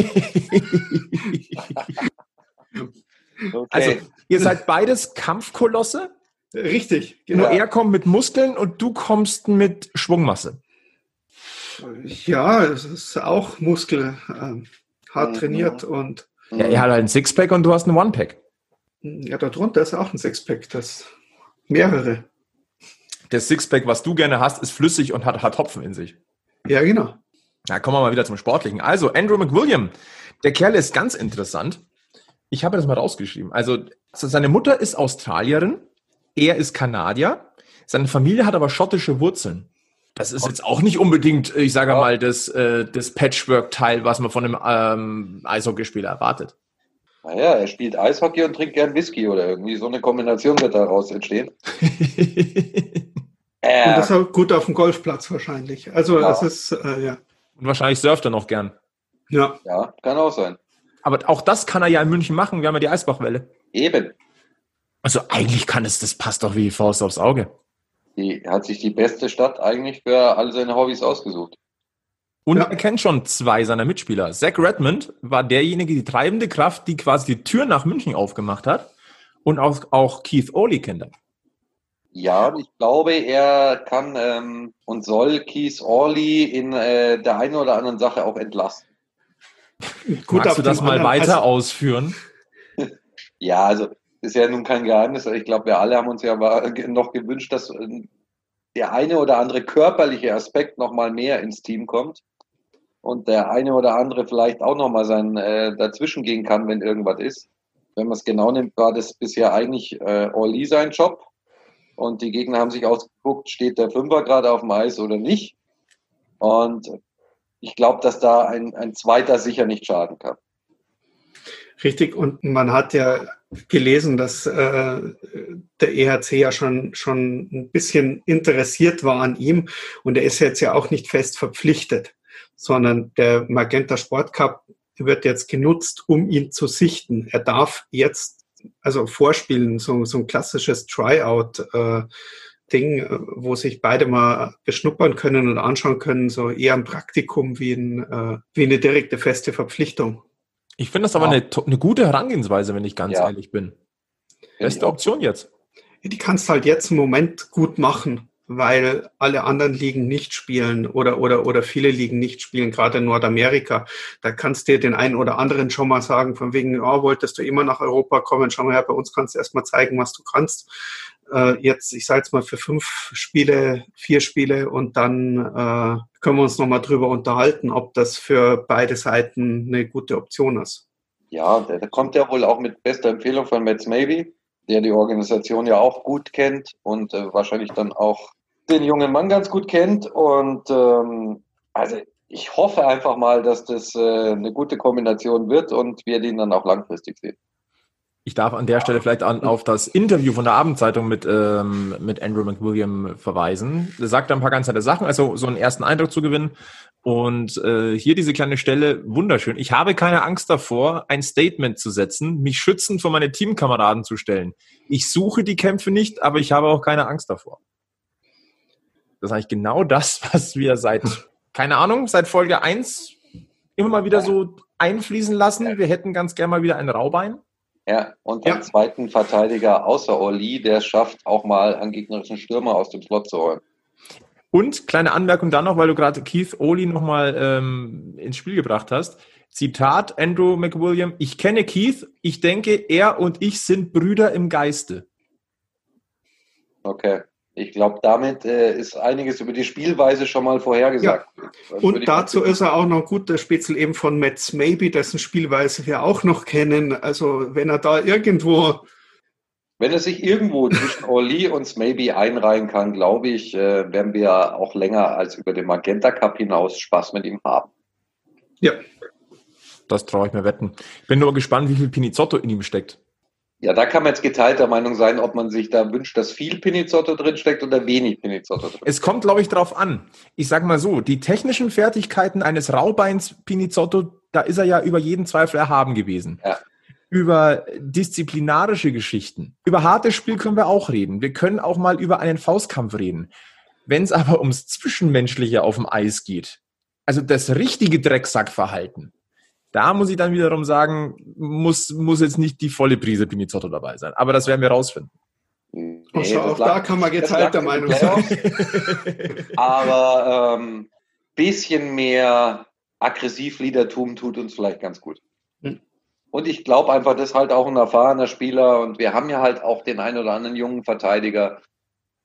<laughs> Okay. Also, ihr seid beides Kampfkolosse. richtig. Nur Ja. er kommt mit Muskeln und du kommst mit Schwungmasse. Ja, es ist auch Muskel, ähm, hart Mhm. trainiert und Ja, er hat halt ein Sixpack und du hast ein One-Pack. ja, darunter ist auch ein Sixpack, das mehrere. Das Sixpack, was du gerne hast, ist flüssig und hat, hat Hopfen in sich. Ja, genau. Na, kommen wir mal wieder zum Sportlichen. Also, Andrew McWilliam. Der Kerl ist ganz interessant. Ich habe das mal rausgeschrieben. Also, seine Mutter ist Australierin. Er ist Kanadier. Seine Familie hat aber schottische Wurzeln. Das ist jetzt auch nicht unbedingt, ich sage Ja. mal, das, äh, das Patchwork-Teil, was man von einem ähm, Eishockeyspieler erwartet. Naja, er spielt Eishockey und trinkt gern Whisky oder irgendwie so eine Kombination wird daraus entstehen. <laughs> Und Äh, das ist auch gut auf dem Golfplatz wahrscheinlich. Also Ja. es ist, äh, ja. Und wahrscheinlich surft er noch gern. Ja, ja, kann auch sein. Aber auch das kann er ja in München machen. Wir haben ja die Eisbachwelle. Eben. Also eigentlich kann es, das passt doch wie die Faust aufs Auge. Die hat sich die beste Stadt eigentlich für all seine Hobbys ausgesucht. Und Ja. er kennt schon zwei seiner Mitspieler. Zach Redmond war derjenige, die treibende Kraft, die quasi die Tür nach München aufgemacht hat. Und auch, auch Keith Oley kennt er. Ja, und ich glaube, er kann ähm, und soll Keith Orley in äh, der einen oder anderen Sache auch entlasten. Gut Magst du das mal weiter Also, ausführen? <laughs> Ja, also ist ja nun kein Geheimnis. Ich glaube, wir alle haben uns ja noch gewünscht, dass ähm, der eine oder andere körperliche Aspekt noch mal mehr ins Team kommt und der eine oder andere vielleicht auch noch mal sein äh, dazwischen gehen kann, wenn irgendwas ist. Wenn man es genau nimmt, war das bisher eigentlich äh, Orly sein Job und die Gegner haben sich ausgeguckt, steht der Fünfer gerade auf dem Eis oder nicht. Und ich glaube, dass da ein, ein zweiter sicher nicht schaden kann. Richtig, und man hat ja gelesen, dass äh, der EHC ja schon, schon ein bisschen interessiert war an ihm und er ist jetzt ja auch nicht fest verpflichtet, sondern der Magenta Sport Cup wird jetzt genutzt, um ihn zu sichten. Er darf jetzt also vorspielen, so, so ein klassisches Tryout. Äh, Ding, äh, wo sich beide mal beschnuppern können und anschauen können, so eher ein Praktikum wie, ein, äh, wie eine direkte feste Verpflichtung. Ich finde das aber Ja. eine, eine gute Herangehensweise, wenn ich ganz Ja. ehrlich bin. Beste Option jetzt. Die kannst halt jetzt im Moment gut machen. weil alle anderen Ligen nicht spielen oder, oder, oder viele Ligen nicht spielen, gerade in Nordamerika. Da kannst du dir den einen oder anderen schon mal sagen, von wegen, oh, wolltest du immer nach Europa kommen, schau mal her, bei uns kannst du erstmal zeigen, was du kannst. Äh, jetzt, ich sage jetzt mal für fünf Spiele, vier Spiele und dann äh, können wir uns nochmal drüber unterhalten, ob das für beide Seiten eine gute Option ist. Ja, der kommt ja wohl auch mit bester Empfehlung von Metz Maybe, der die Organisation ja auch gut kennt und äh, wahrscheinlich dann auch den jungen Mann ganz gut kennt. Und ähm, also ich hoffe einfach mal, dass das äh, eine gute Kombination wird und wir den dann auch langfristig sehen. Ich darf an der Stelle vielleicht an, auf das Interview von der Abendzeitung mit, ähm, mit Andrew McWilliam verweisen. Er sagt da ein paar ganz nette Sachen, also so einen ersten Eindruck zu gewinnen. Und äh, hier diese kleine Stelle, wunderschön. Ich habe keine Angst davor, ein Statement zu setzen, mich schützend vor meine Teamkameraden zu stellen. Ich suche die Kämpfe nicht, aber ich habe auch keine Angst davor. Das ist eigentlich genau das, <laughs> was wir seit, keine Ahnung, seit Folge 1 immer mal wieder so einfließen lassen. Wir hätten ganz gerne mal wieder ein Raubein. Ja, und den ja. zweiten Verteidiger außer Orly, der schafft, auch mal einen gegnerischen Stürmer aus dem Slot zu holen. Und kleine Anmerkung dann noch, weil du gerade Keith Oli nochmal ähm, ins Spiel gebracht hast. Zitat Andrew McWilliam, ich kenne Keith, ich denke, er und ich sind Brüder im Geiste. Okay. Ich glaube, damit äh, ist einiges über die Spielweise schon mal vorhergesagt. Ja. Und dazu ist er auch noch gut, der Spitzel eben von Metz Maybe, dessen Spielweise wir auch noch kennen. Also wenn er da irgendwo... Wenn er sich irgendwo zwischen Orly und Maybe einreihen kann, glaube ich, äh, werden wir auch länger als über den Magenta Cup hinaus Spaß mit ihm haben. Ja. Das traue ich mir wetten. Ich bin nur gespannt, wie viel Pinizotto in ihm steckt. Ja, da kann man jetzt geteilter Meinung sein, ob man sich da wünscht, dass viel Pinizotto drinsteckt oder wenig Pinizotto drin. Es kommt, glaube ich, darauf an. Ich sage mal so, die technischen Fertigkeiten eines Raubeins Pinizotto, da ist er ja über jeden Zweifel erhaben gewesen. Ja. Über disziplinarische Geschichten, über hartes Spiel können wir auch reden. Wir können auch mal über einen Faustkampf reden. Wenn es aber ums Zwischenmenschliche auf dem Eis geht, also das richtige Drecksackverhalten, da muss ich dann wiederum sagen, muss, muss jetzt nicht die volle Prise Pinizotto dabei sein. Aber das werden wir rausfinden. Nee, also auch da kann man geteilter Meinung sein. <laughs> Aber ähm, bisschen mehr Aggressiv-Liedertum tut uns vielleicht ganz gut. Hm. Und ich glaube einfach, das ist halt auch ein erfahrener Spieler und wir haben ja halt auch den einen oder anderen jungen Verteidiger,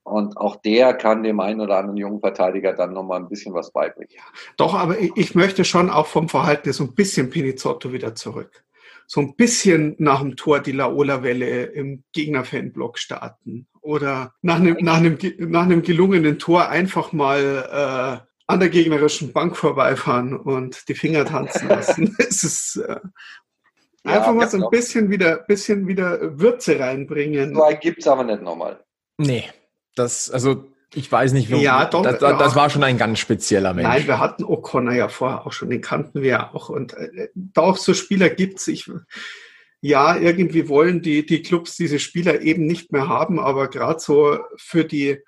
und auch der kann dem einen oder anderen jungen Verteidiger dann nochmal ein bisschen was beibringen. Ja, doch, aber ich, möchte schon auch vom Verhalten so ein bisschen Pinizotto wieder zurück. So ein bisschen nach dem Tor die Laola-Welle im Gegner-Fanblock starten. Oder nach einem, nach, einem, nach einem gelungenen Tor einfach mal äh, an der gegnerischen Bank vorbeifahren und die Finger tanzen lassen. <laughs> es ist äh, einfach ja, mal so ein bisschen wieder, bisschen wieder Würze reinbringen. So gibt es aber nicht nochmal. Nee. Das, also ich weiß nicht, wie. Ja, doch, das, das, war schon ein ganz spezieller Mensch. Nein, wir hatten O'Connor ja vorher auch schon, den kannten wir ja auch. Und äh, doch so Spieler gibt's. Ich, ja, irgendwie wollen die, die Clubs diese Spieler eben nicht mehr haben, aber gerade so für die,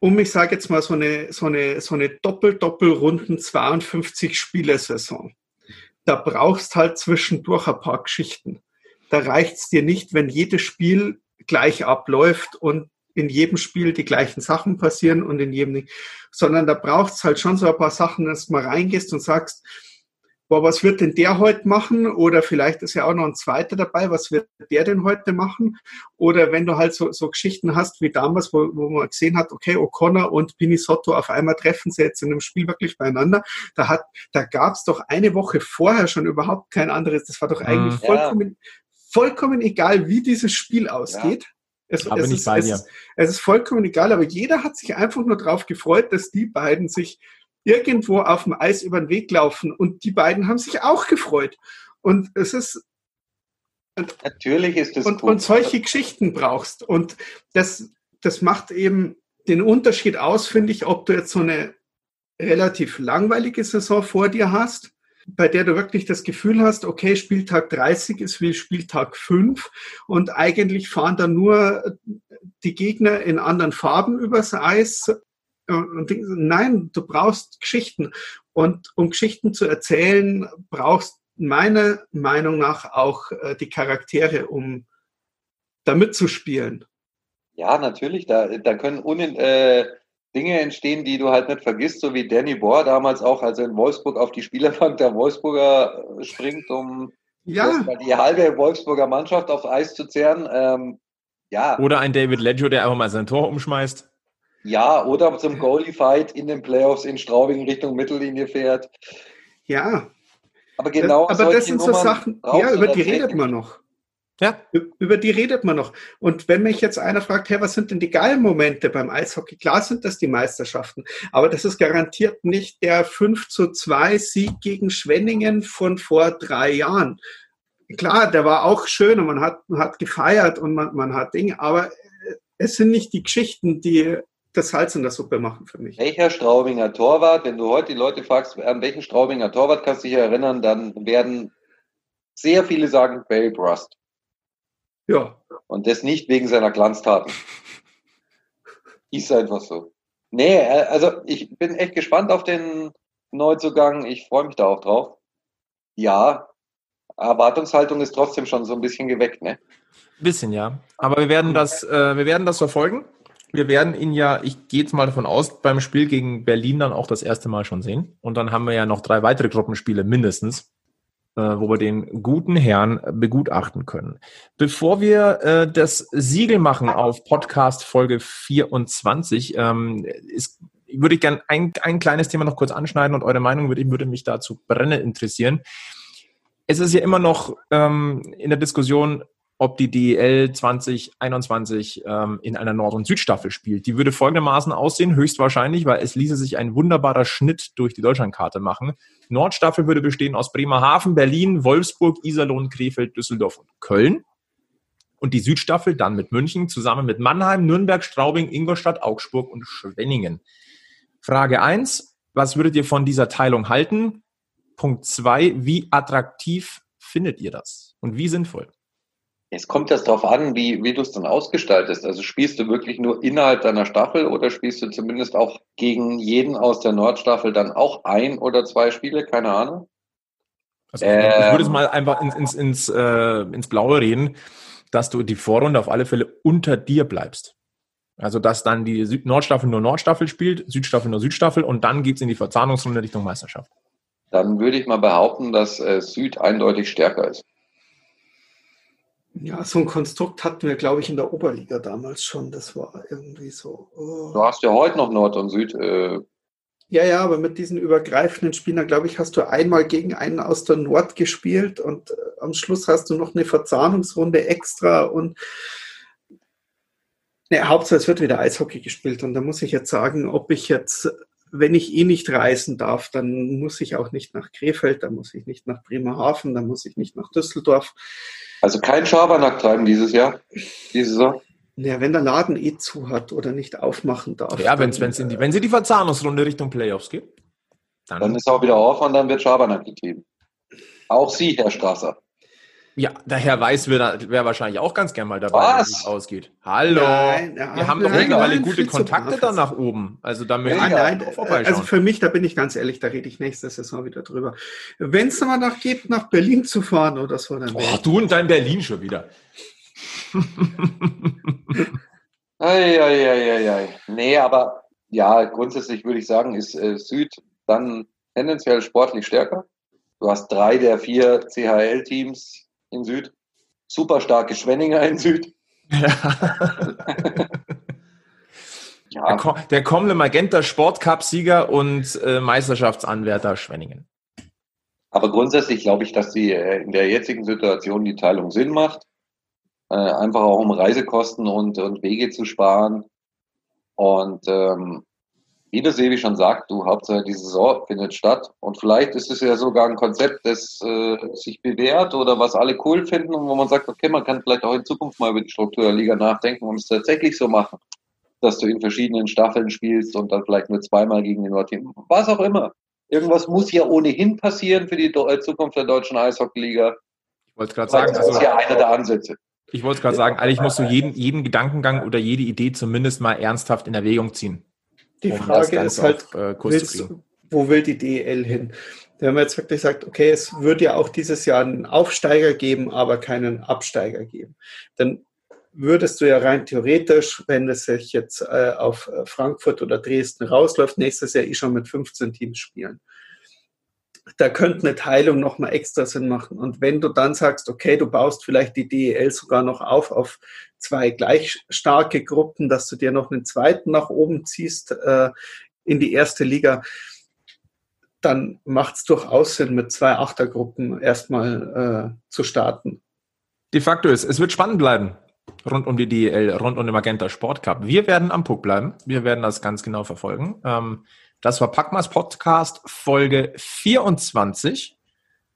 um ich sage jetzt mal so eine, so eine, so eine Doppel-Doppel-Runden 52 Spielesaison. Da brauchst halt zwischendurch ein paar Geschichten. Da reicht's dir nicht, wenn jedes Spiel gleich abläuft und in jedem Spiel die gleichen Sachen passieren und in jedem nicht, sondern da braucht es halt schon so ein paar Sachen, dass du mal reingehst und sagst, boah, was wird denn der heute machen? Oder vielleicht ist ja auch noch ein zweiter dabei, was wird der denn heute machen? Oder wenn du halt so, so Geschichten hast wie damals, wo, wo man gesehen hat, okay, O'Connor und Pinisotto auf einmal treffen sie jetzt in einem Spiel wirklich beieinander, da hat, da gab es doch eine Woche vorher schon überhaupt kein anderes. Das war doch eigentlich ja. vollkommen, vollkommen egal, wie dieses Spiel ausgeht. Ja. Es, es, ist, es, ist, es, ist, vollkommen egal, aber jeder hat sich einfach nur darauf gefreut, dass die beiden sich irgendwo auf dem Eis über den Weg laufen und die beiden haben sich auch gefreut. Und es ist. Natürlich ist es und, gut. Und solche Geschichten brauchst. Und das, das macht eben den Unterschied aus, finde ich, ob du jetzt so eine relativ langweilige Saison vor dir hast bei der du wirklich das Gefühl hast, okay, Spieltag 30 ist wie Spieltag 5 und eigentlich fahren da nur die Gegner in anderen Farben übers Eis. Und nein, du brauchst Geschichten. Und um Geschichten zu erzählen, brauchst meiner Meinung nach auch äh, die Charaktere, um da mitzuspielen. Ja, natürlich. Da, da können unin, äh, Dinge entstehen, die du halt nicht vergisst, so wie Danny Bohr damals auch, als er in Wolfsburg auf die Spielerbank der Wolfsburger äh, springt, um Ja, die halbe Wolfsburger Mannschaft aufs Eis zu zehren. Ähm, ja, Oder ein David Leggio, der einfach mal sein Tor umschmeißt. ja, oder zum Goalie-Fight in den Playoffs in Straubing Richtung Mittellinie fährt. ja. Aber genau aber solche das sind so Nummern Sachen, brauchst ja, über die redet man noch. Ja, Über die redet man noch. Und wenn mich jetzt einer fragt, hey, was sind denn die geilen Momente beim Eishockey? Klar sind das die Meisterschaften, aber das ist garantiert nicht der 5 zu 2 Sieg gegen Schwenningen von vor drei Jahren. Klar, der war auch schön und man hat, man hat gefeiert und man, man hat Dinge, aber es sind nicht die Geschichten, die das Salz in der Suppe machen für mich. Welcher Straubinger Torwart, wenn du heute die Leute fragst, an welchen Straubinger Torwart kannst du dich erinnern, dann werden sehr viele sagen Babe Rust. Ja, Und das nicht wegen seiner Glanztaten. <laughs> Ist einfach so. Nee, äh, also ich bin echt gespannt auf den Neuzugang. Ich freue mich da auch drauf. Ja, Erwartungshaltung ist trotzdem schon so ein bisschen geweckt, ne? bisschen, ja. Aber wir werden das, äh, wir werden das verfolgen. Wir werden ihn ja, ich gehe jetzt mal davon aus, beim Spiel gegen Berlin dann auch das erste Mal schon sehen. Und dann haben wir ja noch drei weitere Gruppenspiele mindestens, wo wir den guten Herrn begutachten können. Bevor wir äh, das Siegel machen auf Podcast Folge 24, ähm, ist, würde ich gerne ein, ein kleines Thema noch kurz anschneiden und eure Meinung würde, würde mich dazu brennend interessieren. Es ist ja immer noch ähm, in der Diskussion, ob die DEL 2021 ähm, in einer Nord- und Südstaffel spielt. Die würde folgendermaßen aussehen, höchstwahrscheinlich, weil es ließe sich ein wunderbarer Schnitt durch die Deutschlandkarte machen. Nordstaffel würde bestehen aus Bremerhaven, Berlin, Wolfsburg, Iserlohn, Krefeld, Düsseldorf und Köln. Und die Südstaffel dann mit München zusammen mit Mannheim, Nürnberg, Straubing, Ingolstadt, Augsburg und Schwenningen. Frage eins: Was würdet ihr von dieser Teilung halten? Punkt zwei: Wie attraktiv findet ihr das? Und wie sinnvoll? Es kommt das darauf an, wie, wie du es dann ausgestaltest. Also spielst du wirklich nur innerhalb deiner Staffel oder spielst du zumindest auch gegen jeden aus der Nordstaffel dann auch ein oder zwei Spiele? Keine Ahnung. Also ich Ähm. würde es mal einfach ins, ins, ins, äh, ins Blaue reden, dass du die Vorrunde auf alle Fälle unter dir bleibst. Also dass dann die Süd Nordstaffel nur Nordstaffel spielt, Südstaffel nur Südstaffel und dann geht's in die Verzahnungsrunde Richtung Meisterschaft. Dann würde ich mal behaupten, dass äh, Süd eindeutig stärker ist. Ja, so ein Konstrukt hatten wir, glaube ich, in der Oberliga damals schon. Das war irgendwie so. oh. Du hast ja heute noch Nord und Süd. Äh, Ja, ja, aber mit diesen übergreifenden Spielern, glaube ich, hast du einmal gegen einen aus der Nord gespielt und äh, am Schluss hast du noch eine Verzahnungsrunde extra und ne, Hauptsache es wird wieder Eishockey gespielt und da muss ich jetzt sagen, ob ich jetzt, wenn ich eh nicht reisen darf, dann muss ich auch nicht nach Krefeld, dann muss ich nicht nach Bremerhaven, dann muss ich nicht nach Düsseldorf. also kein Schabernack treiben dieses Jahr, diese Saison. Ja, wenn der Laden eh zu hat oder nicht aufmachen darf. Ja, wenn wenn's in die, wenn sie die Verzahnungsrunde Richtung Playoffs geht, Dann dann, ist auch wieder auf und dann wird Schabernack getrieben. Auch Sie, Herr Strasser. Ja, der Herr Weiß wäre wär wahrscheinlich auch ganz gern mal dabei, Was? wie es ausgeht. Hallo. Nein, ja, Wir haben doch nein, mittlerweile nein, gute Kontakte da nach oben. Also da möchte Ja, ich Nein, auch nein, vorbeischauen. also für mich, da bin ich ganz ehrlich, da rede ich nächste Saison wieder drüber. Wenn es mal nach geht, nach Berlin zu fahren oder so, dann Oh, du und dein Berlin schon wieder. <laughs> Eieieiei. Nee, aber ja, grundsätzlich würde ich sagen, ist äh, Süd dann tendenziell sportlich stärker. Du hast drei der vier CHL-Teams in Süd. Super starke Schwenninger in Süd. <laughs> Der, Ja, ko- der kommende Magenta Sportcup-Sieger und äh, Meisterschaftsanwärter Schwenningen. aber grundsätzlich glaube ich, dass die äh, in der jetzigen Situation die Teilung Sinn macht. Äh, einfach auch um Reisekosten und, und Wege zu sparen. Und ähm, wie der Sebi schon sagt, du Hauptsache die Saison findet statt. Und vielleicht ist es ja sogar ein Konzept, das äh, sich bewährt oder was alle cool finden und wo man sagt, okay, man kann vielleicht auch in Zukunft mal über die Struktur der Liga nachdenken und es tatsächlich so machen, dass du in verschiedenen Staffeln spielst und dann vielleicht nur zweimal gegen den Nordteam. Was auch immer. Irgendwas muss ja ohnehin passieren für die äh, Zukunft der deutschen Eishockey-Liga. Ich wollte gerade sagen, Das also, ist ja einer der Ansätze. ich wollte gerade sagen, eigentlich musst du jeden, jeden Gedankengang oder jede Idee zumindest mal ernsthaft in Erwägung ziehen. Die um Frage ist halt, auf, äh, willst, wo will die DEL hin? Da haben wir jetzt wirklich gesagt, okay, es wird ja auch dieses Jahr einen Aufsteiger geben, aber keinen Absteiger geben. Dann würdest du ja rein theoretisch, wenn es sich jetzt äh, auf Frankfurt oder Dresden rausläuft, nächstes Jahr eh schon mit 15 Teams spielen. Da könnte eine Teilung nochmal extra Sinn machen. Und wenn du dann sagst, okay, du baust vielleicht die DEL sogar noch auf auf zwei gleich starke Gruppen, dass du dir noch einen zweiten nach oben ziehst äh, in die erste Liga, dann macht es durchaus Sinn, mit zwei Achtergruppen erstmal äh, zu starten. De facto ist, es wird spannend bleiben rund um die DEL, rund um den Magenta Sport Cup. Wir werden am Puck bleiben. Wir werden das ganz genau verfolgen. Ähm, das war Packmas Podcast Folge 24.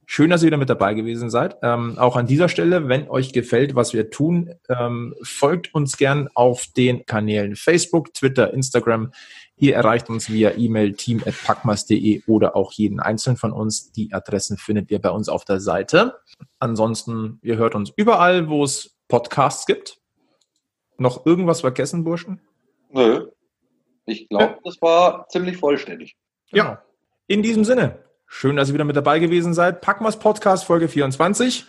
Schön, dass ihr wieder mit dabei gewesen seid. Ähm, auch an dieser Stelle, wenn euch gefällt, was wir tun, ähm, folgt uns gern auf den Kanälen Facebook, Twitter, Instagram. Ihr erreicht uns via E-Mail team.packmas.de oder auch jeden einzelnen von uns. Die Adressen findet ihr bei uns auf der Seite. Ansonsten, ihr hört uns überall, wo es Podcasts gibt. Noch irgendwas vergessen, Burschen? Nö. Ich glaube, ja. das war ziemlich vollständig. Ja. In diesem Sinne, schön, dass ihr wieder mit dabei gewesen seid. Packmas Podcast Folge 24.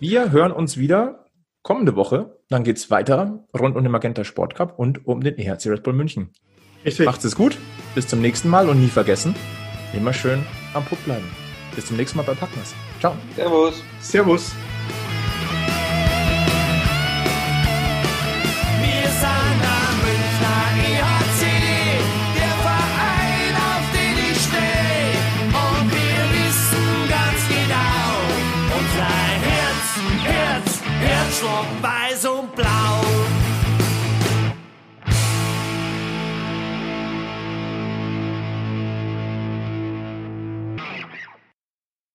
Wir hören uns wieder kommende Woche. Dann geht es weiter rund um den Magenta Sport Cup und um den EHC Red Bull München. Richtig. Macht's es gut. Bis zum nächsten Mal und nie vergessen, immer schön am Puck bleiben. Bis zum nächsten Mal bei Packmas. Ciao. Servus. Servus.